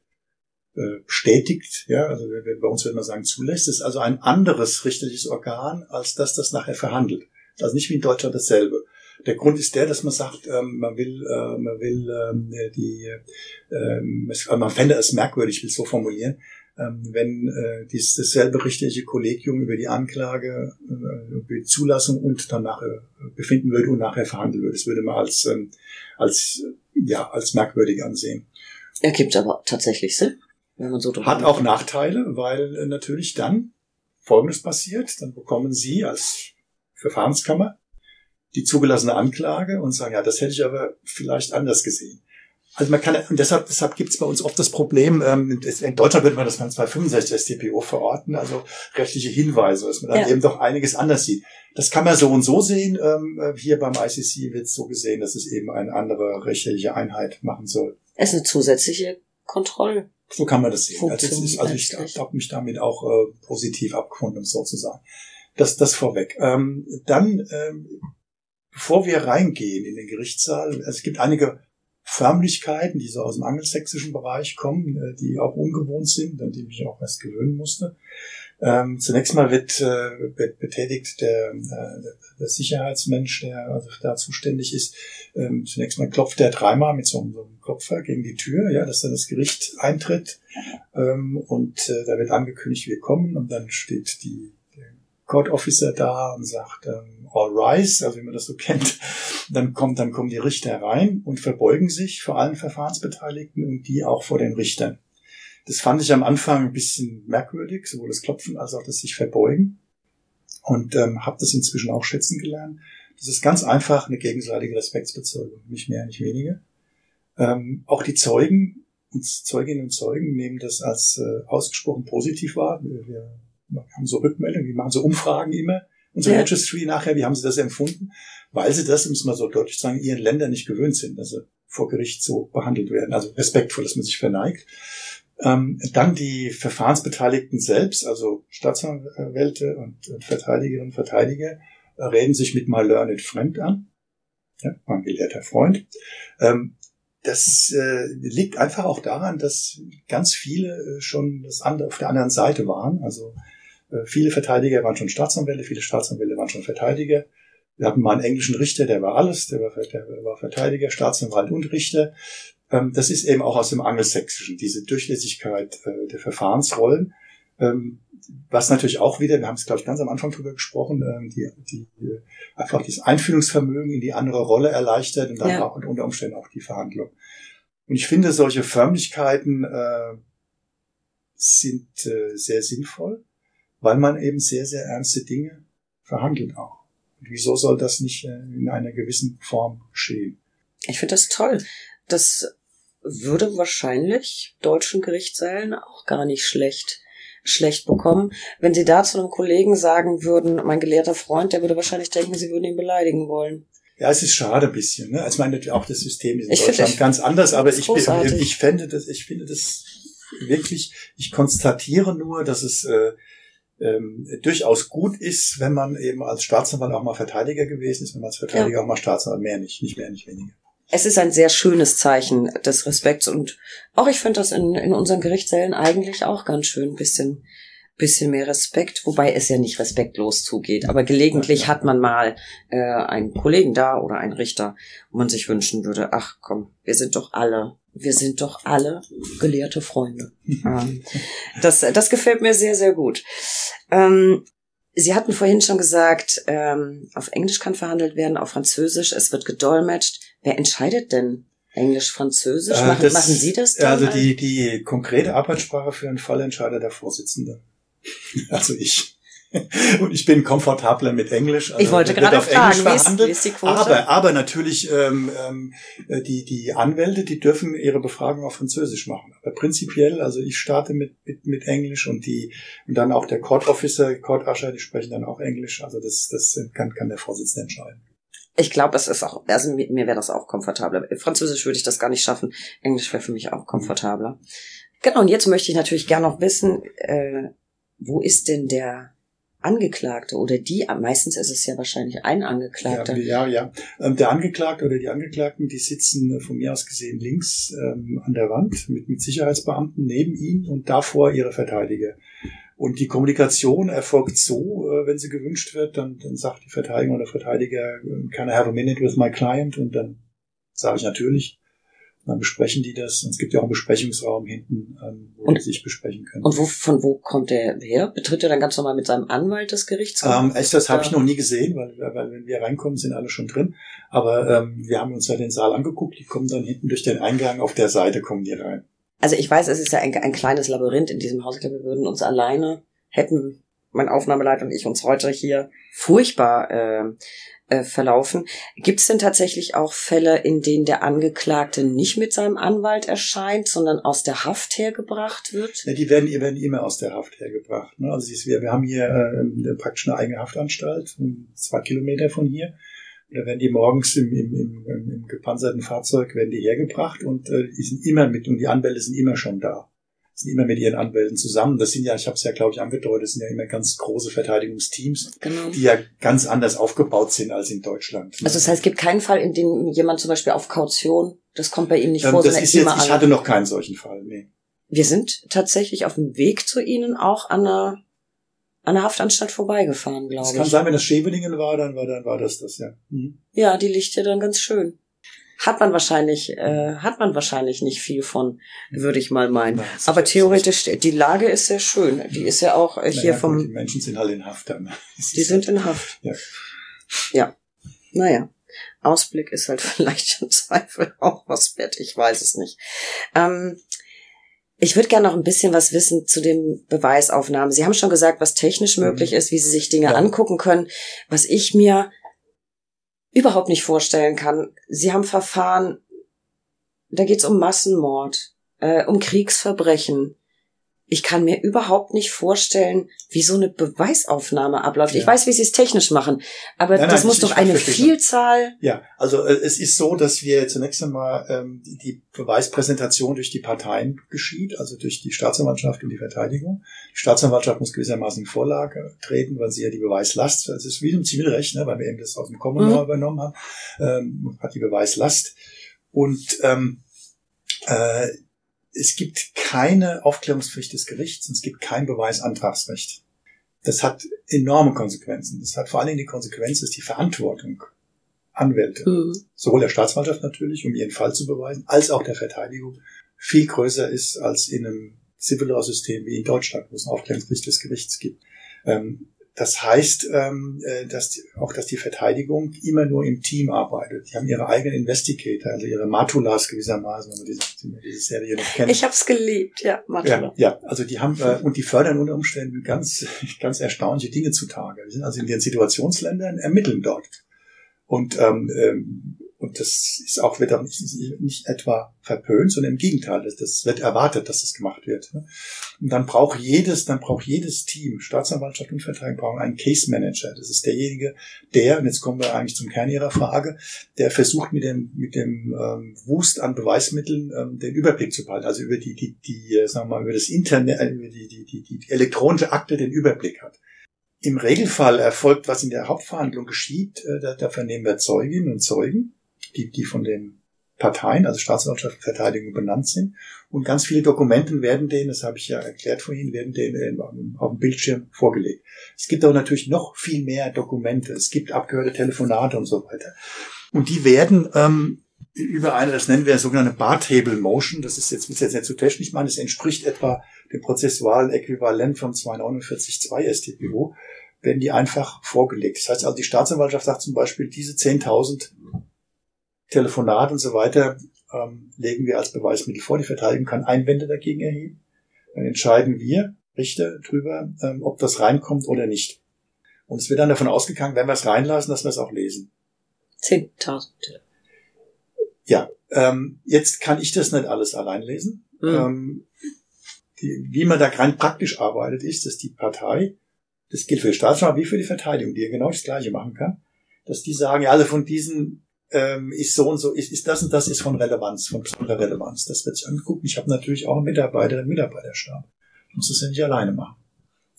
äh, bestätigt, ja, also bei uns würde man sagen zulässt, ist also ein anderes richterliches Organ, als das, das nachher verhandelt. Also nicht wie in Deutschland dasselbe. Der Grund ist der, dass man sagt, ähm, man will, äh, man will ähm, die, ähm, es, man fände es merkwürdig, ich will es so formulieren, wenn äh, dies, dasselbe richterliche Kollegium über die Anklage, äh, über die Zulassung und dann nachher befinden würde und nachher verhandeln würde. Das würde man als, als, ja, als merkwürdig ansehen. Ergibt aber tatsächlich Sinn wenn man so drüber Hat auch Nachteile, weil äh, natürlich dann Folgendes passiert. Dann bekommen Sie als Verfahrenskammer die zugelassene Anklage und sagen, ja, das hätte ich aber vielleicht anders gesehen. Also man kann, und deshalb, deshalb gibt es bei uns oft das Problem, ähm, in Deutschland würde man das dann 265 StPO verorten, also rechtliche Hinweise, dass man dann ja. eben doch einiges anders sieht. Das kann man so und so sehen. Ähm, äh, hier beim ICC wird es so gesehen, dass es eben eine andere rechtliche Einheit machen soll. Es ist eine zusätzliche Kontrolle. So kann man das sehen. Also, ist, also ich habe mich damit auch äh, positiv abgefunden, sozusagen. Das, das vorweg. Ähm, dann, ähm, bevor wir reingehen in den Gerichtssaal, also es gibt einige Förmlichkeiten, die so aus dem angelsächsischen Bereich kommen, äh, die auch ungewohnt sind, an die ich auch erst gewöhnen musste. Ähm, zunächst mal wird, äh, wird betätigt der, äh, der Sicherheitsmensch, der also da zuständig ist. Ähm, zunächst mal klopft der dreimal mit so, so einem Klopfer gegen die Tür, ja, dass dann das Gericht eintritt. Ähm, und äh, da wird angekündigt, wir kommen. Und dann steht die, der Court Officer da und sagt ähm, All rise, also wie man das so kennt. Dann kommt, dann kommen die Richter rein und verbeugen sich vor allen Verfahrensbeteiligten und die auch vor den Richtern. Das fand ich am Anfang ein bisschen merkwürdig, sowohl das Klopfen als auch das sich verbeugen. Und ähm, habe das inzwischen auch schätzen gelernt. Das ist ganz einfach eine gegenseitige Respektsbezeugung, nicht mehr, nicht weniger. Ähm, auch die Zeugen und Zeuginnen und Zeugen nehmen das als äh, ausgesprochen positiv wahr. Wir, wir haben so Rückmeldungen, wir machen so Umfragen immer. Unsere ja. Registry nachher, wie haben sie das empfunden? Weil sie das, muss man so deutlich sagen, ihren Ländern nicht gewöhnt sind, dass sie vor Gericht so behandelt werden. Also respektvoll, dass man sich verneigt. Ähm, dann die Verfahrensbeteiligten selbst, also Staatsanwälte und, und Verteidigerinnen und Verteidiger, äh, reden sich mit My Learned Friend an, ja, mein gelehrter Freund. Ähm, das äh, liegt einfach auch daran, dass ganz viele äh, schon das andere, auf der anderen Seite waren. Also äh, viele Verteidiger waren schon Staatsanwälte, viele Staatsanwälte waren schon Verteidiger. Wir hatten mal einen englischen Richter, der war alles, der war, der war Verteidiger, Staatsanwalt und Richter. Ähm, das ist eben auch aus dem Angelsächsischen, diese Durchlässigkeit äh, der Verfahrensrollen. Ähm, was natürlich auch wieder, wir haben es glaube ich ganz am Anfang drüber gesprochen, ähm, die, die einfach dieses Einfühlungsvermögen in die andere Rolle erleichtert und dann ja. auch unter Umständen auch die Verhandlung. Und ich finde, solche Förmlichkeiten äh, sind äh, sehr sinnvoll, weil man eben sehr, sehr ernste Dinge verhandelt auch. Und wieso soll das nicht äh, in einer gewissen Form geschehen? Ich finde das toll. Das würde wahrscheinlich deutschen Gerichtssälen auch gar nicht schlecht schlecht bekommen. Wenn Sie da zu einem Kollegen sagen würden, mein gelehrter Freund, der würde wahrscheinlich denken, Sie würden ihn beleidigen wollen. Ja, es ist schade ein bisschen. Ne? Also ich meine, auch das System ist in ich Deutschland finde, ganz anders, aber ich, ich fände das, ich finde das wirklich, ich konstatiere nur, dass es äh, ähm, durchaus gut ist, wenn man eben als Staatsanwalt auch mal Verteidiger gewesen ist, wenn man als Verteidiger ja. auch mal Staatsanwalt mehr nicht, nicht mehr, nicht weniger es ist ein sehr schönes Zeichen des Respekts und auch ich finde das in, in unseren Gerichtssälen eigentlich auch ganz schön, bisschen, bisschen mehr Respekt, wobei es ja nicht respektlos zugeht, aber gelegentlich hat man mal äh, einen Kollegen da oder einen Richter, wo man sich wünschen würde, ach komm, wir sind doch alle, wir sind doch alle gelehrte Freunde. [laughs] ähm, das, das gefällt mir sehr, sehr gut. Ähm, Sie hatten vorhin schon gesagt, ähm, auf Englisch kann verhandelt werden, auf Französisch, es wird gedolmetscht. Wer entscheidet denn Englisch, Französisch? Machen, das, machen Sie das dann? Also die, die konkrete Arbeitssprache für einen Fall entscheidet der Vorsitzende. [laughs] Also ich. [laughs] Und ich bin komfortabler mit Englisch. Also ich wollte gerade fragen, wie ist, wie ist die Quote? Aber, aber natürlich, ähm, ähm, die, die Anwälte, die dürfen ihre Befragung auf Französisch machen. Aber prinzipiell, also ich starte mit, mit, mit Englisch und die, und dann auch der Court Officer, Court Usher, die sprechen dann auch Englisch. Also das, das kann, kann der Vorsitzende entscheiden. Ich glaube, es ist auch, also mir, mir wäre das auch komfortabler. Französisch würde ich das gar nicht schaffen. Englisch wäre für mich auch komfortabler. Genau, und jetzt möchte ich natürlich gerne noch wissen, äh, wo ist denn der Angeklagte oder die, meistens ist es ja wahrscheinlich ein Angeklagter. Ja, ja, ja. Ähm, der Angeklagte oder die Angeklagten, die sitzen äh, von mir aus gesehen links ähm, an der Wand mit, mit Sicherheitsbeamten neben ihnen und davor ihre Verteidiger. Und die Kommunikation erfolgt so, äh, wenn sie gewünscht wird, dann, dann sagt die Verteidigung oder Verteidiger, can I have a minute with my client? Und dann sage ich natürlich. Dann besprechen die das. Und es gibt ja auch einen Besprechungsraum hinten, ähm, wo und, die sich besprechen können. Und wo, von wo kommt der her? Betritt er dann ganz normal mit seinem Anwalt das Gerichtsraum? Ähm, das habe ich noch nie gesehen, weil, weil wenn wir reinkommen, sind alle schon drin. Aber ähm, wir haben uns ja den Saal angeguckt. Die kommen dann hinten durch den Eingang auf der Seite kommen die rein also ich weiß, es ist ja ein, ein kleines Labyrinth in diesem Haus. Ich glaube, wir würden uns alleine, hätten mein Aufnahmeleiter und ich uns heute hier furchtbar äh, äh, verlaufen. Gibt es denn tatsächlich auch Fälle, in denen der Angeklagte nicht mit seinem Anwalt erscheint, sondern aus der Haft hergebracht wird? Ja, die werden, werden immer aus der Haft hergebracht. Ne? Also wir, wir haben hier äh, praktisch eine eigene Haftanstalt, zwei Kilometer von hier. Da werden die morgens im, im, im, im gepanzerten Fahrzeug werden die hergebracht und äh, die sind immer mit und die Anwälte sind immer schon da. Sind immer mit ihren Anwälten zusammen. Das sind ja, ich habe es ja, glaube ich, angedeutet, das sind ja immer ganz große Verteidigungsteams, genau. die ja ganz anders aufgebaut sind als in Deutschland. Also das heißt, es gibt keinen Fall, in dem jemand zum Beispiel auf Kaution, das kommt bei Ihnen nicht ähm, vor. Das ist jetzt, ich hatte noch keinen solchen Fall. Nee. Wir sind tatsächlich auf dem Weg zu Ihnen auch an einer an der Haftanstalt vorbeigefahren, glaube ich. Es kann sein, wenn das Scheveningen war, dann war, dann war das das, ja. Mhm. Ja, die liegt ja dann ganz schön. Hat man wahrscheinlich, äh, hat man wahrscheinlich nicht viel von, würde ich mal meinen. Nein, Aber theoretisch, die Lage ist sehr schön. Die ist ja auch äh, hier naja, vom. Die Menschen [laughs] sind halt in Haft dann. Die sind in Haft. Ja. Ja. Naja. Ausblick ist halt [laughs] vielleicht im Zweifel auch was wert. Ich weiß es nicht. Ähm, ich würde gerne noch ein bisschen was wissen zu den Beweisaufnahmen. Sie haben schon gesagt, was technisch mhm. möglich ist, wie Sie sich Dinge ja. angucken können. Was ich mir überhaupt nicht vorstellen kann. Sie haben Verfahren, da geht es um Massenmord, äh, um Kriegsverbrechen ich kann mir überhaupt nicht vorstellen, wie so eine Beweisaufnahme abläuft. Ja. Ich weiß, wie sie es technisch machen, aber nein, das nein, muss doch eine Vielzahl. Ja, also äh, es ist so, dass wir zunächst einmal ähm, die, Beweispräsentation durch die Parteien geschieht, also durch die Staatsanwaltschaft und die Verteidigung. Die Staatsanwaltschaft muss gewissermaßen in Vorlage treten, weil sie ja die Beweislast, das ist wie im Zivilrecht, ne, weil wir eben das aus dem Common Law mhm. übernommen haben, ähm, hat die Beweislast. Und ähm, Äh, es gibt keine Aufklärungspflicht des Gerichts und es gibt kein Beweisantragsrecht. Das hat enorme Konsequenzen. Das hat vor allen Dingen die Konsequenz, dass die Verantwortung Anwälte, mhm. sowohl der Staatsanwaltschaft natürlich, um ihren Fall zu beweisen, als auch der Verteidigung, viel größer ist als in einem Civil Law System wie in Deutschland, wo es eine Aufklärungspflicht des Gerichts gibt. Ähm, das heißt, ähm, äh, dass die, auch dass die Verteidigung immer nur im Team arbeitet. Die haben ihre eigenen Investigator, also ihre Matulas gewissermaßen, wenn man diese, diese Serie noch kennt. Ich habe es geliebt, ja, Matula. Ja, ja, also die haben äh, und die fördern unter Umständen ganz [laughs] ganz erstaunliche Dinge zutage. Die sind also in den Situationsländern ermitteln dort und ähm, ähm, und das ist auch, wird auch nicht, nicht etwa verpönt, sondern im Gegenteil, das, wird erwartet, dass das gemacht wird. Ne? Und dann braucht jedes, dann braucht jedes Team, Staatsanwaltschaft und Verteidigung, brauchen einen Case Manager. Das ist derjenige, der, und jetzt kommen wir eigentlich zum Kern Ihrer Frage, der versucht mit dem, mit dem ähm, Wust an Beweismitteln ähm, den Überblick zu behalten, also über die, die, die, äh, sagen wir mal, über das Internet, äh, über die, die, die, die elektronische Akte den Überblick hat. Im Regelfall erfolgt, was in der Hauptverhandlung geschieht, äh, da, da vernehmen wir Zeuginnen und Zeugen die, die von den Parteien, also Staatsanwaltschaft und Verteidigung benannt sind. Und ganz viele Dokumente werden denen, das habe ich ja erklärt vorhin, werden denen auf dem Bildschirm vorgelegt. Es gibt aber natürlich noch viel mehr Dokumente. Es gibt abgehörte Telefonate und so weiter. Und die werden ähm, über eine, das nennen wir sogenannte Bar Table Motion, das ist jetzt, muss jetzt nicht zu technisch machen, das entspricht etwa dem prozessualen Äquivalent vom 249.2 StPO, werden die einfach vorgelegt. Das heißt also, die Staatsanwaltschaft sagt zum Beispiel, diese 10.000 Telefonat und so weiter ähm, legen wir als Beweismittel vor. Die Verteidigung kann Einwände dagegen erheben. Dann entscheiden wir, Richter, drüber, ähm, ob das reinkommt oder nicht. Und es wird dann davon ausgegangen, wenn wir es reinlassen, dass wir es auch lesen. 10.000. Ja, ähm, jetzt kann ich das nicht alles allein lesen. Mhm. Ähm, die, wie man da rein praktisch arbeitet, ist, dass die Partei, das gilt für die Staatsanwalt wie für die Verteidigung, die ja genau das Gleiche machen kann, dass die sagen, ja, alle von diesen ähm, ist so und so, ist, ist das und das ist von Relevanz, von besonderer Relevanz. Das wird sich angucken. Ich habe natürlich auch einen Mitarbeiter, einen Mitarbeiterstab. Ich muss das ja nicht alleine machen.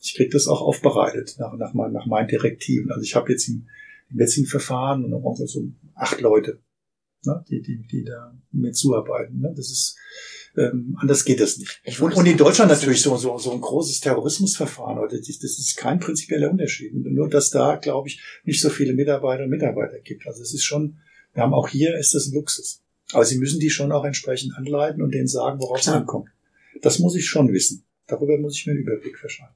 Ich kriege das auch aufbereitet nach, nach, mein, nach meinen Direktiven. Also ich habe jetzt im, im jetzigen Verfahren noch so acht Leute, ne, die, die, die da mir zuarbeiten. Ne? Das ist ähm, anders geht das nicht. Und, und, in Deutschland natürlich so, so, so ein großes Terrorismusverfahren. Das ist, das ist kein prinzipieller Unterschied. Nur, dass da, glaube ich, nicht so viele Mitarbeiter und Mitarbeiter gibt. Also es ist schon wir haben auch hier ist das ein Luxus. Aber Sie müssen die schon auch entsprechend anleiten und denen sagen, worauf es ankommt. Das muss ich schon wissen. Darüber muss ich mir einen Überblick verschaffen.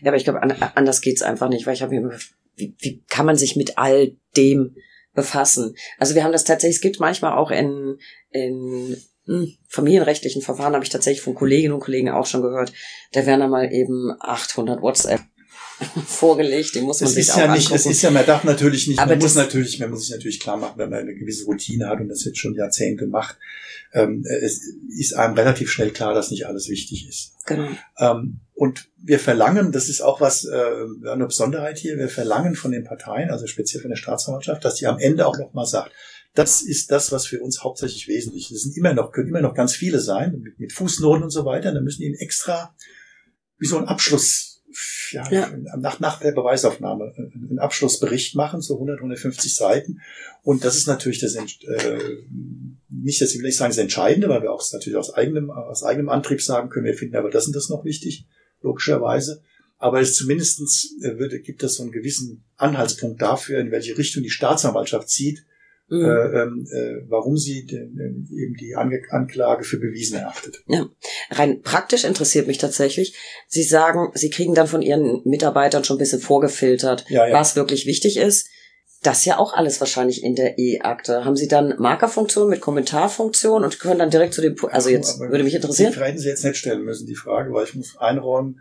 Ja, aber ich glaube, anders geht's einfach nicht, weil ich habe mir, wie, wie kann man sich mit all dem befassen? Also wir haben das tatsächlich, es gibt manchmal auch in, in hm, familienrechtlichen Verfahren, habe ich tatsächlich von Kolleginnen und Kollegen auch schon gehört, da werden dann mal eben 800 WhatsApp [laughs] vorgelegt, den muss man es sich ist auch ja nicht, Es ist ja, man darf natürlich nicht, Aber man muss natürlich, man muss sich natürlich klar machen, wenn man eine gewisse Routine hat und das jetzt schon Jahrzehnte macht, ähm, es ist einem relativ schnell klar, dass nicht alles wichtig ist. Genau. Ähm, und wir verlangen, das ist auch was, äh, eine Besonderheit hier, wir verlangen von den Parteien, also speziell von der Staatsanwaltschaft, dass die am Ende auch nochmal sagt, das ist das, was für uns hauptsächlich wesentlich ist. Es sind immer noch, können immer noch ganz viele sein, mit, mit Fußnoten und so weiter. Dann müssen die extra, wie so ein Abschluss ja, ja. Nach, nach der Beweisaufnahme einen Abschlussbericht machen, so 100, 150 Seiten. Und das ist natürlich das, äh, nicht, das will ich sagen, das Entscheidende, weil wir auch natürlich aus eigenem, aus eigenem Antrieb sagen können, wir finden aber das und das noch wichtig, logischerweise. Aber es zumindestens äh, würde, gibt es so einen gewissen Anhaltspunkt dafür, in welche Richtung die Staatsanwaltschaft zieht, mhm. äh, ähm, äh, warum sie den, äh, eben die Anklage für bewiesen erachtet. Ja, rein praktisch interessiert mich tatsächlich. Sie sagen, Sie kriegen dann von Ihren Mitarbeitern schon ein bisschen vorgefiltert, ja, ja. was wirklich wichtig ist. Das ja auch alles wahrscheinlich in der E-Akte. Haben Sie dann Markerfunktion mit Kommentarfunktion und können dann direkt zu dem, also jetzt Aber würde mich interessieren. Die hätten Sie jetzt nicht stellen müssen, die Frage, weil ich muss einräumen,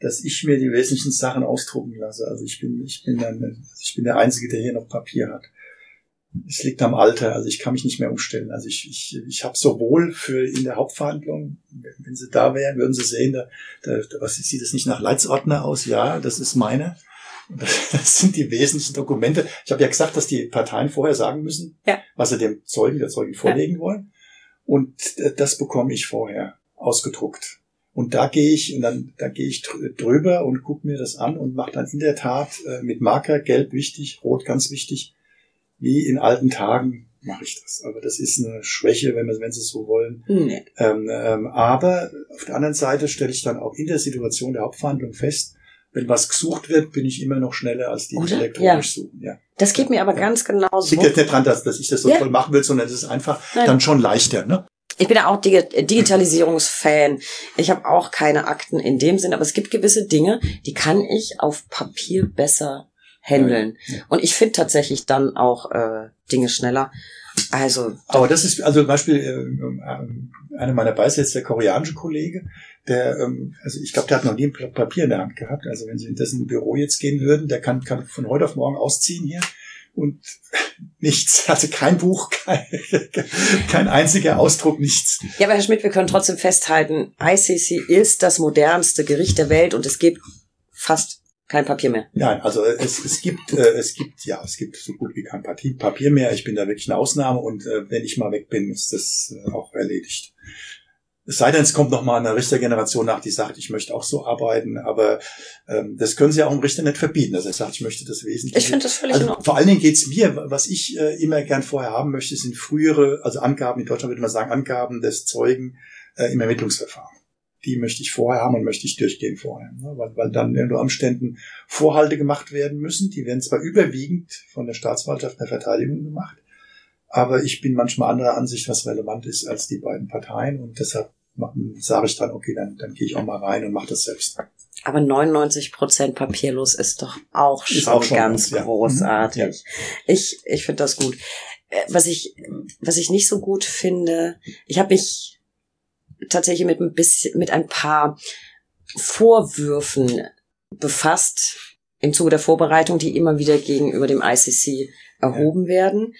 dass ich mir die wesentlichen Sachen ausdrucken lasse. Also ich bin, ich bin dann, ich bin der Einzige, der hier noch Papier hat es liegt am Alter, also ich kann mich nicht mehr umstellen. Also ich, ich, ich habe sowohl für in der Hauptverhandlung, wenn Sie da wären, würden Sie sehen, da, da was sieht das nicht nach Leitsordner aus? Ja, das ist meine. [laughs] Das sind die wesentlichen Dokumente. Ich habe ja gesagt, dass die Parteien vorher sagen müssen, ja. was sie dem Zeugen, der Zeugin vorlegen ja. wollen. Und das bekomme ich vorher ausgedruckt. Und da gehe ich und dann da gehe ich drüber und gucke mir das an und mache dann in der Tat äh, mit Marker gelb wichtig, rot ganz wichtig wie in alten Tagen mache ich das. Aber das ist eine Schwäche, wenn, wir, wenn Sie es so wollen. Nee. Ähm, ähm, aber auf der anderen Seite stelle ich dann auch in der Situation der Hauptverhandlung fest, wenn was gesucht wird, bin ich immer noch schneller als die, die elektronisch suchen. Ja. Das geht mir aber Ja. ganz genau Es liegt so. jetzt nicht dran, dass, dass ich das so Ja. toll machen will, sondern es ist einfach Nein. dann schon leichter. Ne? Ich bin ja auch Digi Digitalisierungsfan. Ich habe auch keine Akten in dem Sinn, aber es gibt gewisse Dinge, die kann ich auf Papier besser handeln. Ja. Und ich finde tatsächlich dann auch äh, Dinge schneller. Also, Aber das ist, also zum Beispiel, äh, ähm, einer meiner Beisätze, der koreanische Kollege, der, ähm, also ich glaube, der hat noch nie ein Papier in der Hand gehabt. Also wenn Sie in dessen Büro jetzt gehen würden, der kann, kann von heute auf morgen ausziehen hier und [laughs] nichts, also kein Buch, [laughs] kein, kein einziger Ausdruck, nichts. ja, aber Herr Schmidt, wir können trotzdem festhalten, ICC ist das modernste Gericht der Welt und es gibt fast kein Papier mehr. Nein, also es, es gibt, äh, es gibt, ja, es gibt so gut wie kein Papier mehr. Ich bin da wirklich eine Ausnahme und äh, wenn ich mal weg bin, ist das äh, auch erledigt. Es sei denn, es kommt noch mal eine Richtergeneration nach, die sagt, ich möchte auch so arbeiten, aber ähm, das können sie ja auch im Richter nicht verbieten, dass er sagt, ich möchte das Wesentliche. Ich finde das völlig in also, Ordnung. vor allen Dingen geht's mir, was ich äh, immer gern vorher haben möchte, sind frühere, also Angaben, in Deutschland würde man sagen, Angaben des Zeugen äh, im Ermittlungsverfahren. Die möchte ich vorher haben und möchte ich durchgehen vorher. Ne? Weil, weil dann unter Umständen Vorhalte gemacht werden müssen. Die werden zwar überwiegend von der Staatsanwaltschaft der Verteidigung gemacht, aber ich bin manchmal anderer Ansicht, was relevant ist als die beiden Parteien und deshalb sage ich dann, okay, dann, dann gehe ich auch mal rein und mache das selbst. Aber 99 Prozent papierlos ist doch auch schon, auch schon ganz was, ja. großartig. Mhm, ja. Ich, ich finde das gut. Äh, Was ich, was ich nicht so gut finde, ich habe mich tatsächlich mit ein bisschen, mit ein paar Vorwürfen befasst im Zuge der Vorbereitung, die immer wieder gegenüber dem ICC erhoben werden.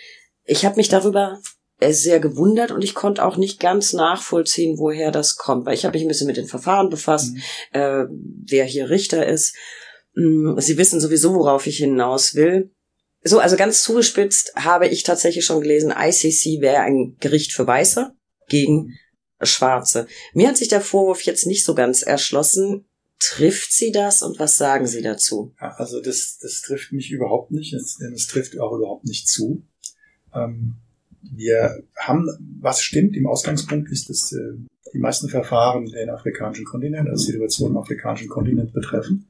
Ich habe mich darüber äh, sehr gewundert und ich konnte auch nicht ganz nachvollziehen, woher das kommt, weil ich habe mich ein bisschen mit den Verfahren befasst Mhm. äh, wer hier Richter ist. Mm, Sie wissen sowieso, worauf ich hinaus will. So, also ganz zugespitzt habe ich tatsächlich schon gelesen, ICC wäre ein Gericht für Weiße gegen Schwarze. Mir hat sich der Vorwurf jetzt nicht so ganz erschlossen. Trifft sie das und was sagen Sie dazu? Ja, also das, das trifft mich überhaupt nicht, es, es trifft auch überhaupt nicht zu. Ähm, wir haben, was stimmt im Ausgangspunkt ist, dass äh, die meisten Verfahren den afrikanischen Kontinent, also Situationen im afrikanischen Kontinent betreffen.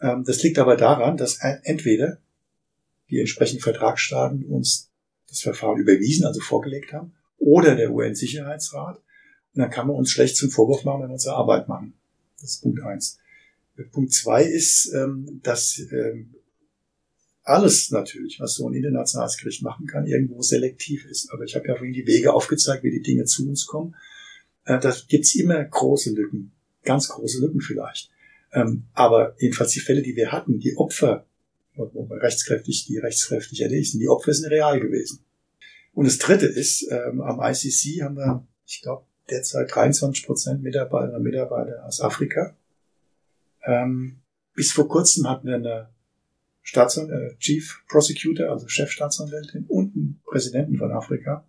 Ähm, das liegt aber daran, dass entweder die entsprechenden Vertragsstaaten uns das Verfahren überwiesen, also vorgelegt haben, oder der UN-Sicherheitsrat. Und dann kann man uns schlecht zum Vorwurf machen, wenn wir unsere Arbeit machen. Das ist Punkt eins. Punkt zwei ist, ähm, dass ähm, alles natürlich, was so ein internationales Gericht machen kann, irgendwo selektiv ist. Aber ich habe ja vorhin die Wege aufgezeigt, wie die Dinge zu uns kommen. Äh, da gibt's immer große Lücken, ganz große Lücken vielleicht. Ähm, aber jedenfalls die Fälle, die wir hatten, die Opfer, rechtskräftig, die rechtskräftig erledigt sind, die Opfer sind real gewesen. Und das Dritte ist, am ICC haben wir, ich glaube, derzeit 23 Prozent Mitarbeiterinnen und Mitarbeiter aus Afrika. Ähm, bis vor kurzem hatten wir eine Staatsan äh, Chief Prosecutor, also Chefstaatsanwältin und einen Präsidenten von Afrika.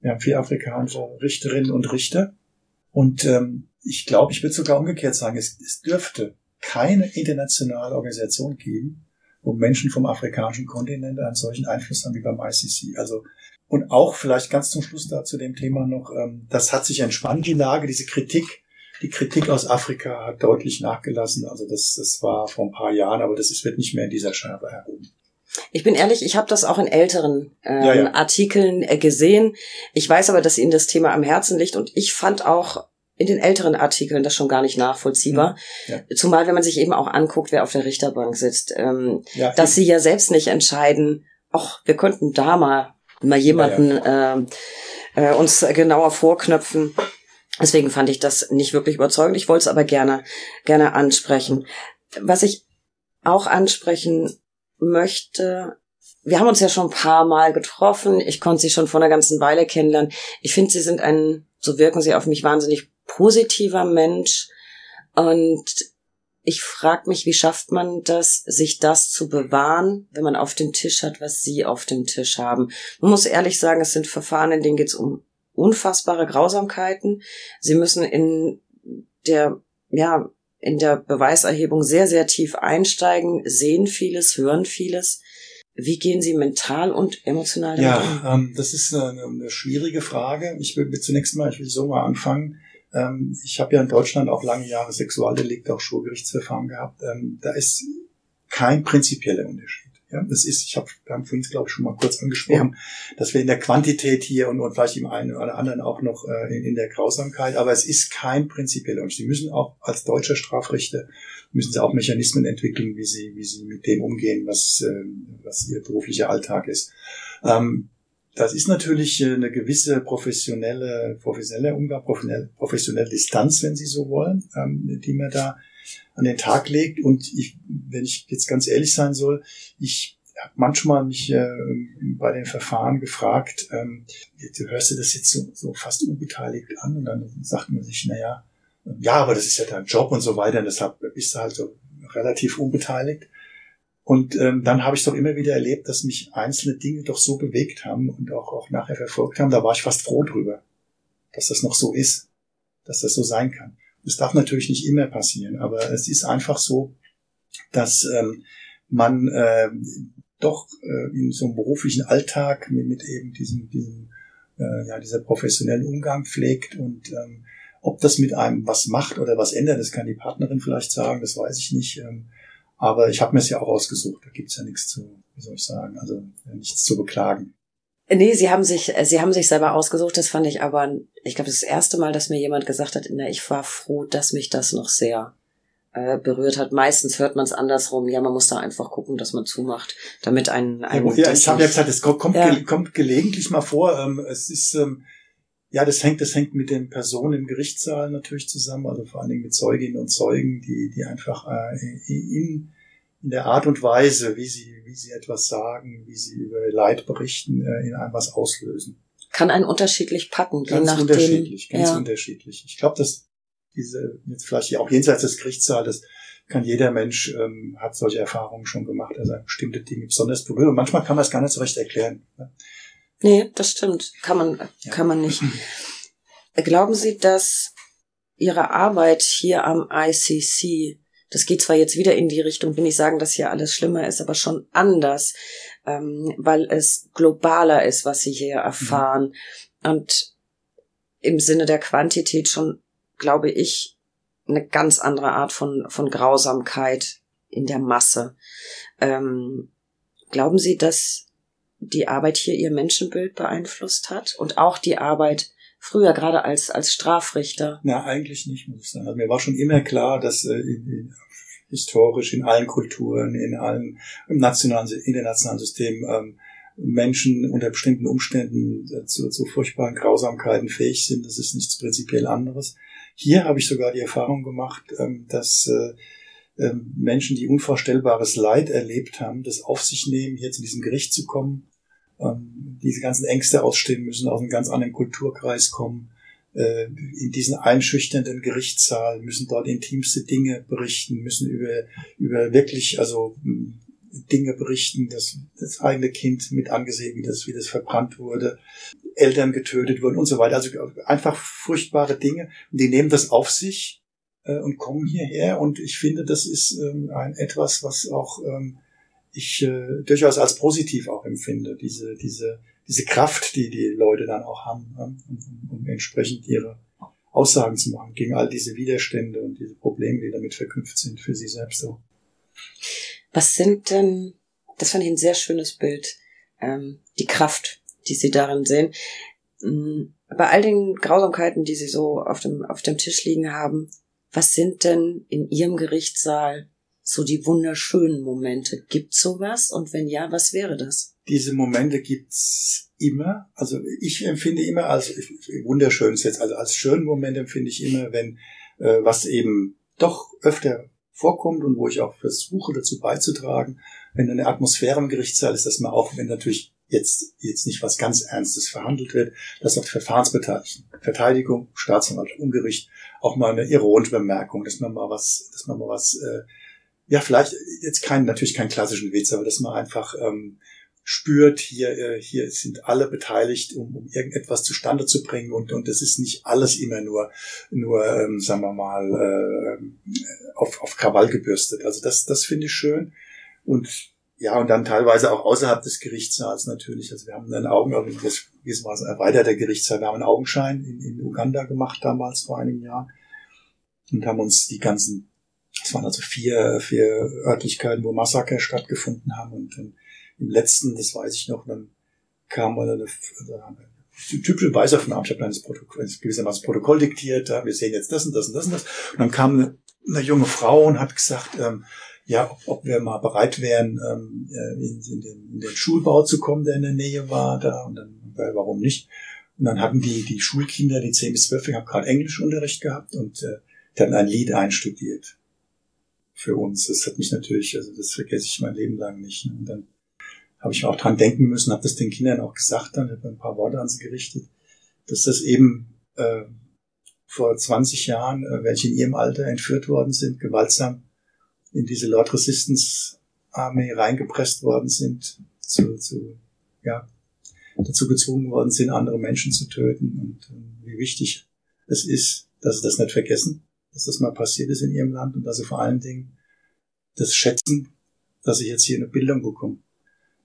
Wir haben vier afrikanische Richterinnen und Richter. Und ähm, ich glaube, ich würde sogar umgekehrt sagen, es, es dürfte keine internationale Organisation geben, wo Menschen vom afrikanischen Kontinent einen solchen Einfluss haben wie beim ICC. Also und auch vielleicht ganz zum Schluss da zu dem Thema noch, ähm, das hat sich entspannt, die Lage, diese Kritik. Die Kritik aus Afrika hat deutlich nachgelassen. Also das, das war vor ein paar Jahren, aber das ist, wird nicht mehr in dieser Schärfe erhoben. Ich bin ehrlich, ich habe das auch in älteren ähm, Ja, ja. Artikeln äh, gesehen. Ich weiß aber, dass Ihnen das Thema am Herzen liegt und ich fand auch in den älteren Artikeln das schon gar nicht nachvollziehbar. Ja. Zumal, wenn man sich eben auch anguckt, wer auf der Richterbank sitzt, ähm, dass sie ja selbst nicht entscheiden, ach, wir könnten da mal, mal jemanden ähm, äh, uns genauer vorknöpfen. Deswegen fand ich das nicht wirklich überzeugend. Ich wollte es aber gerne, gerne ansprechen. Was ich auch ansprechen möchte, wir haben uns ja schon ein paar Mal getroffen. Ich konnte sie schon vor einer ganzen Weile kennenlernen. Ich finde, sie sind ein, so wirken sie auf mich, wahnsinnig positiver Mensch. Und ich frage mich, wie schafft man das, sich das zu bewahren, wenn man auf dem Tisch hat, was sie auf dem Tisch haben. Man muss ehrlich sagen, es sind Verfahren, in denen geht es um unfassbare Grausamkeiten. Sie müssen in der, ja, in der Beweiserhebung sehr, sehr tief einsteigen, sehen vieles, hören vieles. Wie gehen Sie mental und emotional damit ja, um? Ja, ähm, das ist eine, eine, schwierige Frage. Ich will zunächst mal, ich will so mal anfangen. Ähm, ich habe ja in Deutschland auch lange Jahre Sexualdelikte, auch Schulgerichtsverfahren gehabt. Ähm, da ist kein prinzipieller Unterschied. Ja, das ist, ich habe, haben vorhin, glaube ich, schon mal kurz angesprochen, ja. dass wir in der Quantität hier und, und vielleicht im einen oder anderen auch noch äh, in, in der Grausamkeit, aber es ist kein prinzipieller Unterschied. Sie müssen auch als deutscher Strafrichter müssen sie auch Mechanismen entwickeln, wie sie, wie sie mit dem umgehen, was, äh, was ihr beruflicher Alltag ist. Ähm, das ist natürlich äh, eine gewisse professionelle, professionelle Umgang, professionelle, professionelle Distanz, wenn Sie so wollen, ähm, die man da an den Tag legt. Und ich, wenn ich jetzt ganz ehrlich sein soll, ich habe manchmal mich äh, bei den Verfahren gefragt, ähm, du hörst dir das jetzt so, so fast unbeteiligt an und dann sagt man sich, na ja, ja, aber das ist ja dein Job und so weiter, und deshalb bist du halt so relativ unbeteiligt. Und ähm, dann habe ich doch immer wieder erlebt, dass mich einzelne Dinge doch so bewegt haben und auch, auch nachher verfolgt haben. Da war ich fast froh drüber, dass das noch so ist, dass das so sein kann. Das darf natürlich nicht immer passieren, aber es ist einfach so, dass ähm, man äh, doch äh, in so einem beruflichen Alltag mit, mit eben diesem, diesem äh, ja, dieser professionellen Umgang pflegt und ähm, ob das mit einem was macht oder was ändert, das kann die Partnerin vielleicht sagen, das weiß ich nicht. Ähm, aber ich habe mir es ja auch ausgesucht, da gibt's ja nichts zu, wie soll ich sagen, also nichts zu beklagen. Nee, sie haben sich, sie haben sich selber ausgesucht, das fand ich aber, ich glaube, das erste Mal, dass mir jemand gesagt hat, na, ich war froh, dass mich das noch sehr äh, berührt hat. Meistens hört man es andersrum. Ja, man muss da einfach gucken, dass man zumacht, damit ein. ein ja, ich habe ja gesagt, es kommt, kommt, ja. kommt gelegentlich mal vor. Ähm, es ist ähm, ja, das hängt, das hängt mit den Personen im Gerichtssaal natürlich zusammen, also vor allen Dingen mit Zeuginnen und Zeugen, die, die einfach äh, in, in der Art und Weise, wie sie, wie sie etwas sagen, wie sie über Leid berichten, äh, in einem was auslösen. Kann einen unterschiedlich packen, je ganz nachdem. Unterschiedlich, ganz ja. unterschiedlich. Ich glaube, dass diese, jetzt vielleicht auch jenseits des Gerichtssaales, kann jeder Mensch, ähm, hat solche Erfahrungen schon gemacht, also bestimmte Dinge besonders berühren. Und manchmal kann man es gar nicht so recht erklären. Ne? Nee, das stimmt. Kann man, ja. kann man nicht. Glauben Sie, dass Ihre Arbeit hier am ICC, das geht zwar jetzt wieder in die Richtung, will ich sagen, dass hier alles schlimmer ist, aber schon anders, ähm, weil es globaler ist, was Sie hier erfahren. Mhm. Und im Sinne der Quantität schon, glaube ich, eine ganz andere Art von, von Grausamkeit in der Masse. Ähm, glauben Sie, dass die Arbeit hier ihr Menschenbild beeinflusst hat und auch die Arbeit früher gerade als als Strafrichter? Na, eigentlich nicht, muss ich sagen. Also mir war schon immer klar, dass äh, in, in, historisch in allen Kulturen, in allen im nationalen, internationalen System ähm, Menschen unter bestimmten Umständen äh, zu, zu furchtbaren Grausamkeiten fähig sind. Das ist nichts prinzipiell anderes. Hier habe ich sogar die Erfahrung gemacht, ähm, dass äh, ähm, Menschen, die unvorstellbares Leid erlebt haben, das auf sich nehmen, hier zu diesem Gericht zu kommen, ähm, diese ganzen Ängste ausstehen müssen, aus einem ganz anderen Kulturkreis kommen, äh, in diesen einschüchternden Gerichtssaal, müssen dort intimste Dinge berichten, müssen über, über wirklich, also Dinge berichten, dass das eigene Kind mit angesehen, wie das, wie das verbrannt wurde, Eltern getötet wurden und so weiter. Also einfach furchtbare Dinge. Und die nehmen das auf sich äh, und kommen hierher. Und ich finde, das ist ähm, ein etwas, was auch ähm, ich äh, durchaus als positiv auch empfinde. Diese, diese, diese Kraft, die die Leute dann auch haben, ähm, um, um entsprechend ihre Aussagen zu machen gegen all diese Widerstände und diese Probleme, die damit verknüpft sind für sie selbst so. Was sind denn, das fand ich ein sehr schönes Bild, ähm, die Kraft, die Sie darin sehen. Ähm, bei all den Grausamkeiten, die Sie so auf dem, auf dem Tisch liegen haben, was sind denn in Ihrem Gerichtssaal so die wunderschönen Momente? Gibt's sowas? Und wenn ja, was wäre das? Diese Momente gibt's immer. Also ich empfinde immer als wunderschön jetzt, also als schönen Moment empfinde ich immer, wenn äh, was eben doch öfter vorkommt und wo ich auch versuche dazu beizutragen, wenn eine Atmosphäre im Gerichtssaal ist, dass man auch, wenn natürlich jetzt, jetzt nicht was ganz Ernstes verhandelt wird, dass auch die Verfahrensbeteiligten, Verteidigung, Staatsanwalt, Ungericht, auch mal eine ironische Bemerkung, dass man mal was, dass man mal was, äh, ja, vielleicht jetzt kein, natürlich keinen klassischen Witz, aber dass man einfach ähm, spürt, hier, äh, hier sind alle beteiligt, um, um irgendetwas zustande zu bringen und und es ist nicht alles immer nur nur ähm, sagen wir mal äh, auf auf Krawall gebürstet. Also das das finde ich schön und ja, und dann teilweise auch außerhalb des Gerichtssaals natürlich. Also wir haben einen Augen, das, das war ein erweiterter Gerichtssaal, wir haben einen Augenschein in, in Uganda gemacht damals vor einigen Jahren und haben uns die ganzen, es waren also vier, vier Örtlichkeiten, wo Massaker stattgefunden haben und dann im letzten, das weiß ich noch, dann kam eine, eine typische Weißaufnahme. Ich habe dann das gewissermaßen Protokoll diktiert, ja, wir sehen jetzt das und das und das und das. Und dann kam eine, eine junge Frau und hat gesagt, ähm, ja, ob, ob wir mal bereit wären, ähm, äh, in, in, den, in den Schulbau zu kommen, der in der Nähe war da. Und dann, warum nicht? Und dann hatten die, die Schulkinder, die 10 bis 12, ich habe gerade Englischunterricht gehabt und äh, hatten ein Lied einstudiert für uns. Das hat mich natürlich, also das vergesse ich mein Leben lang nicht. Und dann habe ich auch dran denken müssen, habe das den Kindern auch gesagt, dann habe ein paar Worte an sie gerichtet, dass das eben äh, vor 20 Jahren, äh, welche in ihrem Alter entführt worden sind, gewaltsam in diese Lord Resistance Armee reingepresst worden sind, zu, zu ja, dazu gezwungen worden sind, andere Menschen zu töten und äh, wie wichtig es ist, dass sie das nicht vergessen, dass das mal passiert ist in ihrem Land und dass sie vor allen Dingen das schätzen, dass sie jetzt hier eine Bildung bekommen.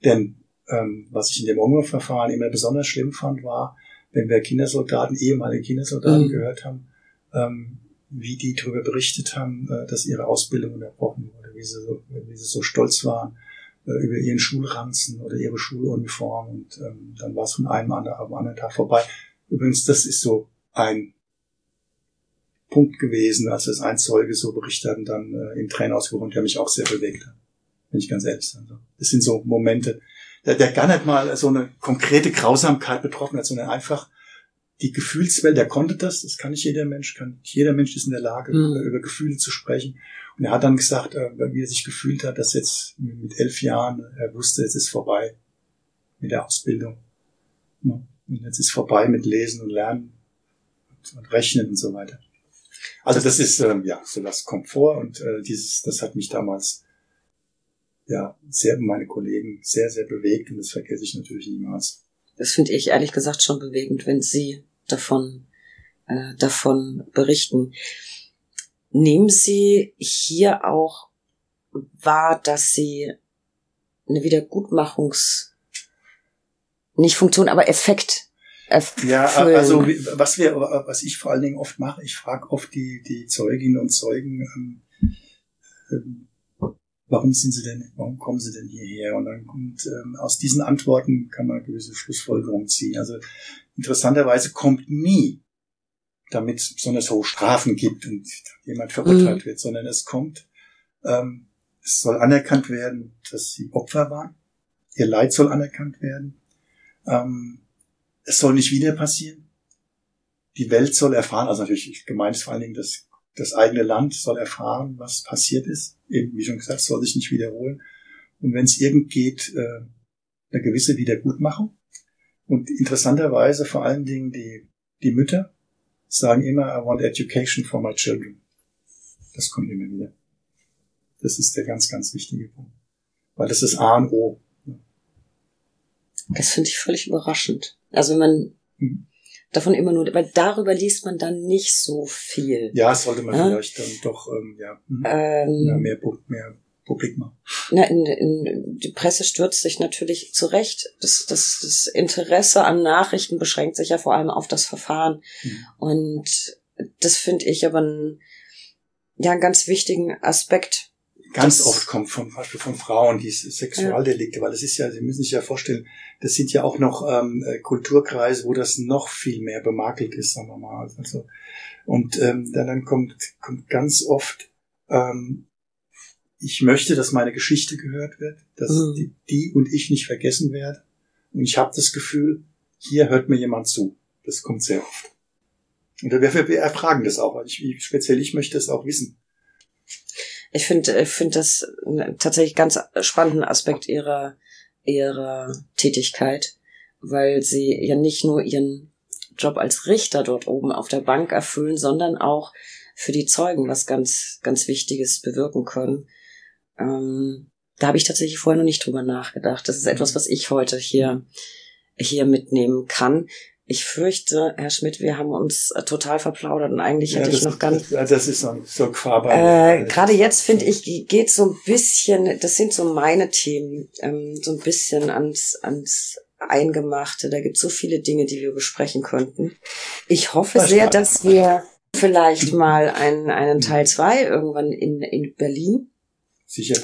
Denn ähm, was ich in dem Ungarn-Verfahren immer besonders schlimm fand, war, wenn wir Kindersoldaten, ehemalige Kindersoldaten mhm. gehört haben, ähm, wie die darüber berichtet haben, äh, dass ihre Ausbildung unterbrochen wurde, wie sie so, wie sie so stolz waren äh, über ihren Schulranzen oder ihre Schuluniform und ähm, dann war es von einem an, am anderen Tag vorbei. Übrigens, das ist so ein Punkt gewesen, als das ein Zeuge so berichtet hat und dann äh, in Tränen ausgebrochen, der mich auch sehr bewegt hat wenn ich ganz ehrlich sein soll. Das sind so Momente, der, der gar nicht mal so eine konkrete Grausamkeit betroffen hat, sondern einfach die Gefühlswelt, der konnte das, das kann nicht jeder Mensch, kann jeder Mensch ist in der Lage, mhm. über Gefühle zu sprechen. Und er hat dann gesagt, äh, wie er sich gefühlt hat, dass jetzt mit elf Jahren, er wusste, jetzt ist vorbei mit der Ausbildung. Und jetzt ist vorbei mit Lesen und Lernen und Rechnen und so weiter. Also das ist, ähm, ja, so was kommt vor und äh, dieses, das hat mich damals ja, sehr meine Kollegen sehr, sehr bewegt und das vergesse ich natürlich niemals. Das finde ich ehrlich gesagt schon bewegend, wenn Sie davon, äh, davon berichten. Nehmen Sie hier auch wahr, dass Sie eine Wiedergutmachungs, nicht Funktion, aber Effekt. Ja, also was wir, was ich vor allen Dingen oft mache, ich frage oft die, die Zeuginnen und Zeugen, ähm, ähm warum sind sie denn, warum kommen sie denn hierher? Und dann kommt ähm, aus diesen Antworten kann man gewisse Schlussfolgerungen ziehen. Also interessanterweise kommt nie, damit es besonders hohe Strafen gibt und jemand verurteilt mhm. wird, sondern es kommt, ähm, es soll anerkannt werden, dass sie Opfer waren. Ihr Leid soll anerkannt werden. Ähm, es soll nicht wieder passieren. Die Welt soll erfahren, also natürlich gemeint ist vor allen Dingen das das eigene Land soll erfahren, was passiert ist. Eben, wie schon gesagt, soll sich nicht wiederholen. Und wenn es irgend geht, äh, eine gewisse Wiedergutmachung. Und interessanterweise vor allen Dingen die, die Mütter sagen immer, I want education for my children. Das kommt immer wieder. Das ist der ganz, ganz wichtige Punkt. Weil das ist A und O. Das finde ich völlig überraschend. Also wenn man mhm davon immer nur, weil darüber liest man dann nicht so viel. Ja, sollte man ja? vielleicht dann doch ähm, ja, hm, ähm, ja, mehr, mehr publik machen. Na, in, in, die Presse stürzt sich natürlich zurecht. Das, das, das Interesse an Nachrichten beschränkt sich ja vor allem auf das Verfahren. Mhm. Und das finde ich aber ein, ja, einen ganz wichtigen Aspekt ganz das oft kommt von, Beispiel von Frauen, die Sexualdelikte, ja. weil es ist ja, Sie müssen sich ja vorstellen, das sind ja auch noch ähm, äh, Kulturkreise, wo das noch viel mehr bemakelt ist, sagen wir mal. Also, und ähm, dann, dann kommt, kommt ganz oft, ähm, ich möchte, dass meine Geschichte gehört wird, dass mhm. die, die und ich nicht vergessen werden. Und ich habe das Gefühl, hier hört mir jemand zu. Das kommt sehr oft. Und wir, wir erfragen das auch. Ich, speziell ich möchte es auch wissen ich finde ich finde das tatsächlich ganz spannenden Aspekt ihrer ihrer Tätigkeit, weil sie ja nicht nur ihren Job als Richter dort oben auf der Bank erfüllen, sondern auch für die Zeugen was ganz ganz Wichtiges bewirken können. Ähm, da habe ich tatsächlich vorher noch nicht drüber nachgedacht. Das ist etwas, was ich heute hier hier mitnehmen kann. Ich fürchte, Herr Schmidt, wir haben uns äh, total verplaudert und eigentlich hätte ja, ich noch ganz. Das, das ist so, so Quaber. Äh, Gerade jetzt finde ich, geht so ein bisschen, das sind so meine Themen, ähm, so ein bisschen ans, ans Eingemachte. Da gibt es so viele Dinge, die wir besprechen könnten. Ich hoffe sehr, dass wir vielleicht mal einen, einen Teil zwei irgendwann in, in Berlin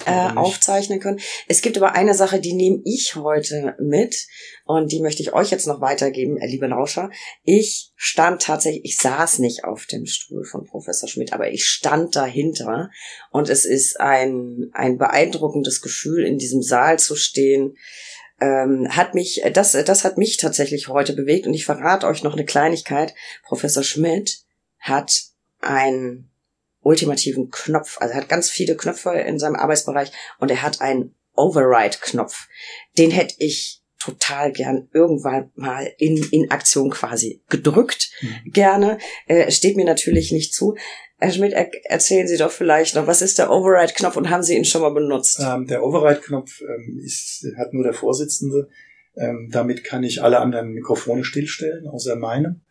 äh, aufzeichnen können. Es gibt aber eine Sache, die nehme ich heute mit und die möchte ich euch jetzt noch weitergeben, äh, liebe Lauscher. Ich stand tatsächlich, ich saß nicht auf dem Stuhl von Professor Schmidt, aber ich stand dahinter und es ist ein, ein beeindruckendes Gefühl, in diesem Saal zu stehen. Ähm, hat mich, das, das hat mich tatsächlich heute bewegt und ich verrate euch noch eine Kleinigkeit. Professor Schmidt hat ein ultimativen Knopf. Also er hat ganz viele Knöpfe in seinem Arbeitsbereich und er hat einen Override-Knopf. Den hätte ich total gern irgendwann mal in, in Aktion quasi gedrückt. Mhm. Gerne. Äh, steht mir natürlich nicht zu. Herr Schmidt, er erzählen Sie doch vielleicht noch, was ist der Override-Knopf und haben Sie ihn schon mal benutzt? Ähm, der Override-Knopf ähm, ist, hat nur der Vorsitzende. Ähm, damit kann ich alle anderen Mikrofone stillstellen, außer meinem.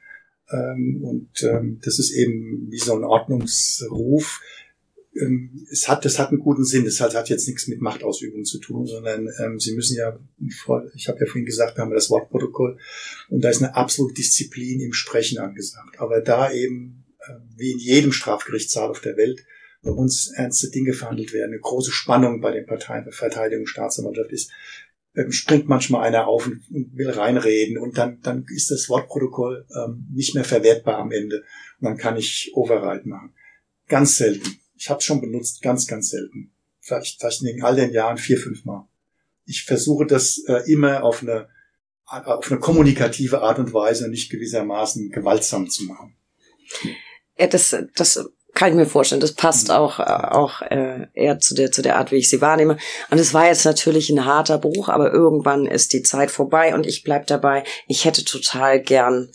Ähm, und ähm, das ist eben wie so ein Ordnungsruf. Ähm, es hat, das hat einen guten Sinn. Das hat, jetzt nichts mit Machtausübung zu tun, sondern Sie müssen ja, ich habe ja vorhin gesagt, wir haben das Wortprotokoll und da ist eine absolute Disziplin im Sprechen angesagt. Aber da eben, wie in jedem Strafgerichtssaal auf der Welt, bei uns ernste Dinge verhandelt werden, eine große Spannung bei den Parteien, Verteidigung, Staatsanwaltschaft ist, springt manchmal einer auf und, will reinreden und dann, dann ist das Wortprotokoll ähm, nicht mehr verwertbar am Ende und dann kann ich Override machen. Ganz selten. Ich habe es schon benutzt, ganz, ganz selten. Vielleicht, vielleicht in all den Jahren vier, fünf Mal. Ich versuche das äh, immer auf eine, auf eine kommunikative Art und Weise, nicht gewissermaßen gewaltsam zu machen. Ja, das, das kann ich mir vorstellen. Das passt mhm. auch, äh, auch äh, eher zu der, zu der Art, wie ich sie wahrnehme. Und es war jetzt natürlich ein harter Bruch, aber irgendwann ist die Zeit vorbei und ich bleib dabei. Ich hätte total gern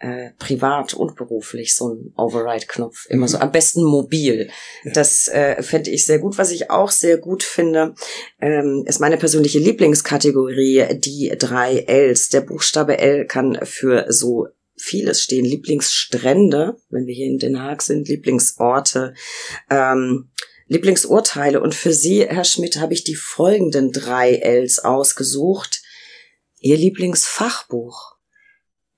äh, privat und beruflich so ein Override-Knopf. Immer so, mhm. am besten mobil. Das äh, fände ich sehr gut. Was ich auch sehr gut finde, ähm, ist meine persönliche Lieblingskategorie, die drei Ls. Der Buchstabe L kann für so vieles stehen. Lieblingsstrände, wenn wir hier in Den Haag sind, Lieblingsorte, ähm, Lieblingsurteile. Und für Sie, Herr Schmidt, habe ich die folgenden drei Ls ausgesucht. Ihr Lieblingsfachbuch.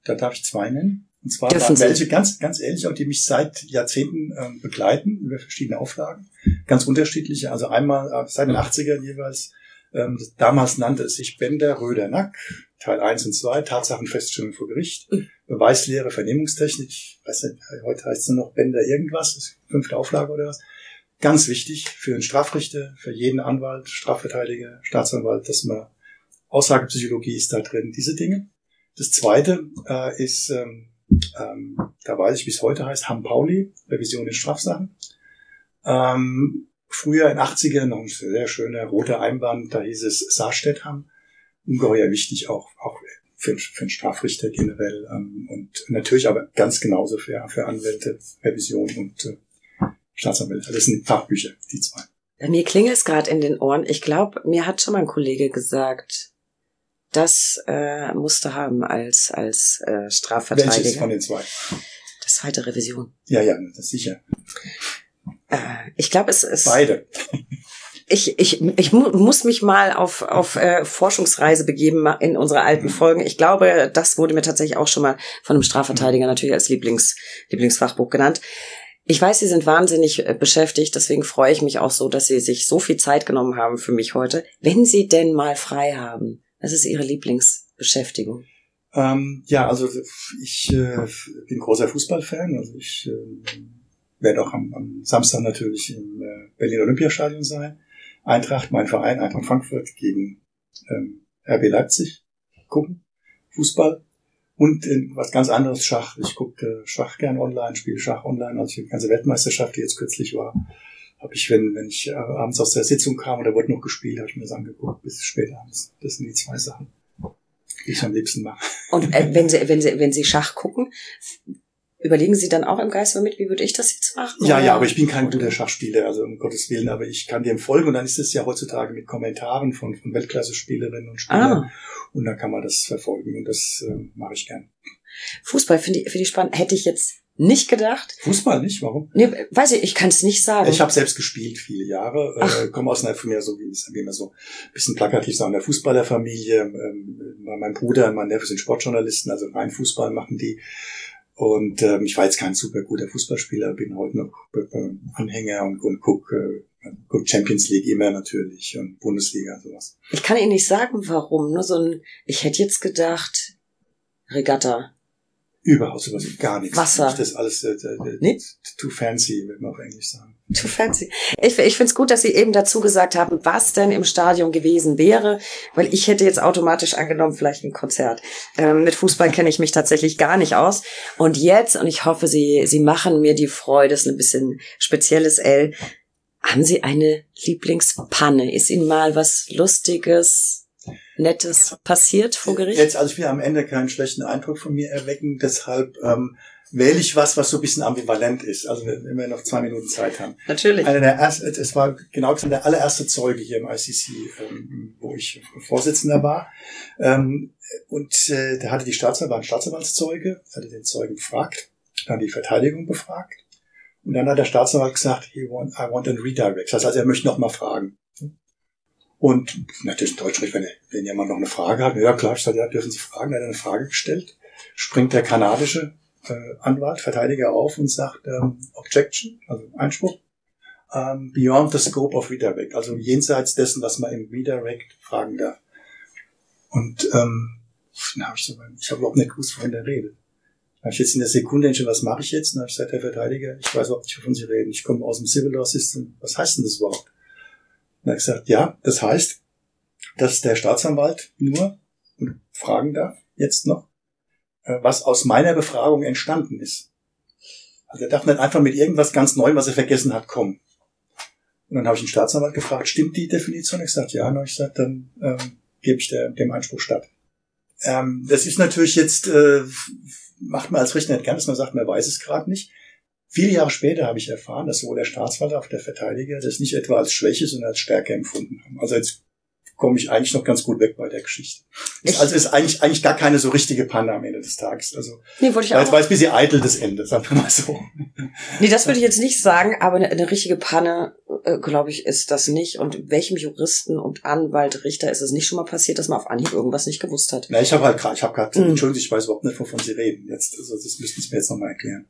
Da darf ich zwei nennen. Und zwar Dürfen welche ganz, ganz ähnlich, auch die mich seit Jahrzehnten äh, begleiten über verschiedene Auflagen. Ganz unterschiedliche. Also einmal äh, seit den 80ern jeweils. Ähm, damals nannte es sich Bender, Röder, Nack. Teil 1 und 2, Tatsachenfeststellung vor Gericht. Mhm. Beweislehre, Vernehmungstechnik, ich weiß nicht, heute heißt es nur noch Bänder irgendwas, fünfte Auflage oder was. Ganz wichtig für einen Strafrichter, für jeden Anwalt, Strafverteidiger, Staatsanwalt, dass man Aussagepsychologie ist da drin, diese Dinge. Das zweite äh, ist, ähm, ähm, da weiß ich, wie es heute heißt, Ham Pauli, Revision in Strafsachen. Ähm, früher in 80ern noch ein sehr schöner roter Einband, da hieß es Saarstedt-Ham. Ungeheuer wichtig auch, auch für, für einen Strafrichter generell ähm, und natürlich aber ganz genauso für, für Anwälte, Revision und äh, Staatsanwälte. Das sind Fachbücher, die zwei. Bei mir klingelt es gerade in den Ohren. Ich glaube, mir hat schon mal ein Kollege gesagt, das äh, musste haben als als äh, Strafverteidiger. Welches von den zwei? Das zweite Revision. Ja, ja, das ist sicher. Äh, ich glaube, es ist beide ich, ich, ich mu muss mich mal auf, auf äh, Forschungsreise begeben in unsere alten mhm. Folgen. Ich glaube, das wurde mir tatsächlich auch schon mal von einem Strafverteidiger mhm. natürlich als Lieblings, Lieblingsfachbuch genannt. Ich weiß, Sie sind wahnsinnig äh, beschäftigt, deswegen freue ich mich auch so, dass Sie sich so viel Zeit genommen haben für mich heute. Wenn Sie denn mal frei haben, was ist Ihre Lieblingsbeschäftigung? Ähm, ja, also ich äh, bin großer Fußballfan. Also ich äh, werde auch am, am Samstag natürlich im äh, Berlin Olympiastadion sein. Eintracht, mein Verein, Eintracht Frankfurt gegen ähm, RB Leipzig gucken, Fußball und äh, was ganz anderes Schach. Ich gucke äh, Schach gern online, spiele Schach online. Also die ganze Weltmeisterschaft, die jetzt kürzlich war, habe ich, wenn, wenn ich äh, abends aus der Sitzung kam oder wurde noch gespielt, habe ich mir das angeguckt bis spät abends. Das sind die zwei Sachen, die ich am liebsten mache. Und äh, wenn Sie wenn Sie wenn Sie Schach gucken, Überlegen Sie dann auch im Geist mit, wie würde ich das jetzt machen? Ja, ja, aber ich bin kein guter Schachspieler, also um Gottes Willen, aber ich kann dem folgen und dann ist es ja heutzutage mit Kommentaren von, von Weltklasse-Spielerinnen und Spielern ah. und dann kann man das verfolgen und das äh, mache ich gern. Fußball finde ich, finde ich spannend. Hätte ich jetzt nicht gedacht. Fußball nicht? Warum? Nee, weiß ich, ich kann es nicht sagen. Ich habe selbst gespielt viele Jahre, äh, komme aus einer mir so wie es immer so ein bisschen plakativ sagen, der Fußballerfamilie. Ähm, mein Bruder und mein Neffe sind Sportjournalisten, also rein Fußball machen die. Und ähm, ich war jetzt kein super guter Fußballspieler, bin heute noch äh, Anhänger und, und guck, äh, guck Champions League immer natürlich und Bundesliga sowas. Ich kann Ihnen nicht sagen, warum. Nur so ein, ich hätte jetzt gedacht, Regatta. Überhaupt sowas gar nichts. Wasser. Das ist alles äh, äh, nee? too fancy, würde man auf Englisch sagen. Too fancy. Ich, ich finde es gut, dass Sie eben dazu gesagt haben, was denn im Stadion gewesen wäre, weil ich hätte jetzt automatisch angenommen, vielleicht ein Konzert. Ähm, mit Fußball kenne ich mich tatsächlich gar nicht aus. Und jetzt, und ich hoffe, Sie, Sie machen mir die Freude, ist ein bisschen spezielles L. Haben Sie eine Lieblingspanne? Ist Ihnen mal was Lustiges, Nettes passiert vor Gericht? Jetzt, also ich will am Ende keinen schlechten Eindruck von mir erwecken, deshalb ähm, wähle ich was, was so ein bisschen ambivalent ist. Also wenn wir noch zwei Minuten Zeit haben. Natürlich. Einer der ersten, es war genau gesagt der allererste Zeuge hier im ICC, ähm, wo ich Vorsitzender war. Ähm, und äh, da hatte die Staatsanwalt, Staatsanwaltszeuge, hatte den Zeugen befragt, dann die Verteidigung befragt. Und dann hat der Staatsanwalt gesagt, He want, I want an redirect. Das heißt, also, er möchte noch mal fragen. Und natürlich in Deutsch, wenn, wenn jemand noch eine Frage hat, ja klar, ich sage, ja, dürfen Sie fragen, er hat eine Frage gestellt, springt der kanadische äh, Anwalt, Verteidiger auf und sagt, ähm, Objection, also Einspruch, ähm, beyond the scope of Redirect, also jenseits dessen, was man im Redirect fragen darf. Und ähm, dann habe ich so, ich habe überhaupt nicht gewusst, wovon der redet. Da habe ich jetzt in der Sekunde entschieden, was mache ich jetzt? Dann habe ich gesagt, Herr Verteidiger, ich weiß überhaupt nicht, wovon Sie reden. Ich komme aus dem Civil Law System. Was heißt denn das überhaupt? Und er hat gesagt, ja, das heißt, dass der Staatsanwalt nur fragen darf, jetzt noch, äh, was aus meiner Befragung entstanden ist. Also er darf nicht einfach mit irgendwas ganz Neuem, was er vergessen hat, kommen. Und dann habe ich den Staatsanwalt gefragt, stimmt die Definition? Ich gesagt, ja. Und ich gesagt, dann ähm, gebe ich der, dem Einspruch statt. Ähm, das ist natürlich jetzt, äh, macht man als Richter nicht dass man sagt, man weiß es gerade nicht. Viele Jahre später habe ich erfahren, dass sowohl der Staatsanwalt als auch der Verteidiger das nicht etwa als Schwäche, sondern als Stärke empfunden haben. Also jetzt komme ich eigentlich noch ganz gut weg bei der Geschichte. Ist also ist eigentlich eigentlich gar keine so richtige Panne am Ende des Tages. Also nee, wollte ich auch. War jetzt ein bisschen eitel das Ende, sagen wir mal so. Nee, das würde ich jetzt nicht sagen, aber eine, eine richtige Panne, äh, glaube ich, ist das nicht. Und welchem Juristen und Anwalt, Richter ist es nicht schon mal passiert, dass man auf Anhieb irgendwas nicht gewusst hat? Na, ich habe halt gerade, ich habe gerade, mhm. Entschuldigung, ich weiß überhaupt nicht, wovon Sie reden. Jetzt, also das müssten Sie mir jetzt nochmal erklären.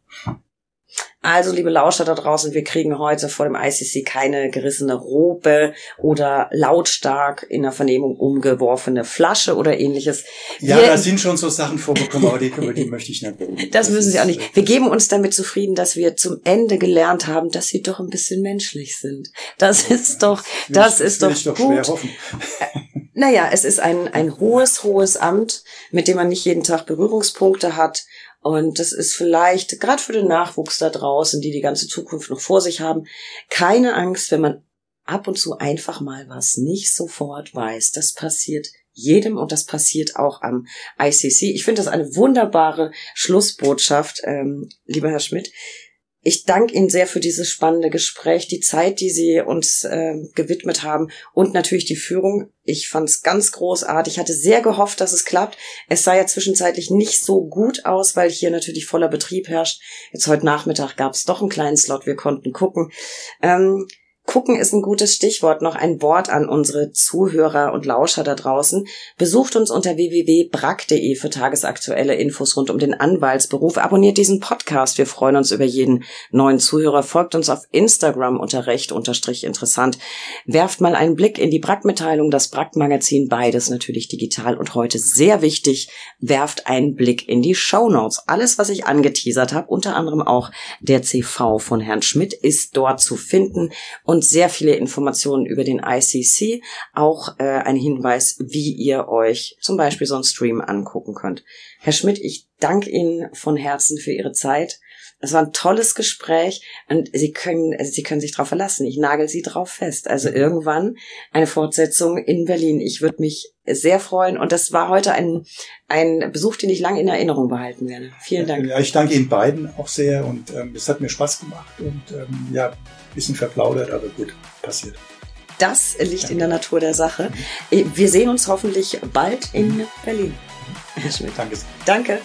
Also, liebe Lauscher da draußen, wir kriegen heute vor dem ICC keine gerissene Robe oder lautstark in der Vernehmung umgeworfene Flasche oder ähnliches. Ja, wir, da sind schon so Sachen vorgekommen, aber die, die möchte ich nicht. [laughs] Das, das müssen Sie auch nicht. Wir geben uns damit zufrieden, dass wir zum Ende gelernt haben, dass Sie doch ein bisschen menschlich sind. Das ist doch, das, ist doch, doch gut. Naja, es ist ein, ein hohes, hohes Amt, mit dem man nicht jeden Tag Berührungspunkte hat. Und das ist vielleicht, gerade für den Nachwuchs da draußen, die die ganze Zukunft noch vor sich haben, keine Angst, wenn man ab und zu einfach mal was nicht sofort weiß. Das passiert jedem und das passiert auch am ICC. Ich finde das eine wunderbare Schlussbotschaft, ähm, lieber Herr Schmidt. Ich danke Ihnen sehr für dieses spannende Gespräch, die Zeit, die Sie uns äh, gewidmet haben und natürlich die Führung. Ich fand es ganz großartig. Ich hatte sehr gehofft, dass es klappt. Es sah ja zwischenzeitlich nicht so gut aus, weil hier natürlich voller Betrieb herrscht. Jetzt heute Nachmittag gab es doch einen kleinen Slot. Wir konnten gucken. Ähm, Gucken ist ein gutes Stichwort. Noch ein Wort an unsere Zuhörer und Lauscher da draußen. Besucht uns unter www.brack.de für tagesaktuelle Infos rund um den Anwaltsberuf. Abonniert diesen Podcast. Wir freuen uns über jeden neuen Zuhörer. Folgt uns auf Instagram unter recht unterstrich interessant. Werft mal einen Blick in die Brack-Mitteilung, das Brack-Magazin, beides natürlich digital und heute sehr wichtig. Werft einen Blick in die Show Notes. Alles, was ich angeteasert habe, unter anderem auch der CV von Herrn Schmidt, ist dort zu finden und sehr viele Informationen über den ICC, auch äh, ein Hinweis, wie ihr euch zum Beispiel so einen Stream angucken könnt. Herr Schmidt, ich danke Ihnen von Herzen für Ihre Zeit. Es war ein tolles Gespräch und Sie können, also Sie können sich darauf verlassen. Ich nagel Sie drauf fest. Also mhm. irgendwann eine Fortsetzung in Berlin. Ich würde mich sehr freuen und das war heute ein, ein Besuch, den ich lange in Erinnerung behalten werde. Vielen Dank. Ja, ich danke Ihnen beiden auch sehr und ähm, es hat mir Spaß gemacht und ähm, ja, bisschen verplaudert, aber gut, passiert. Das liegt danke. in der Natur der Sache. Wir sehen uns hoffentlich bald in Berlin. Herr Schmidt. Danke. Danke.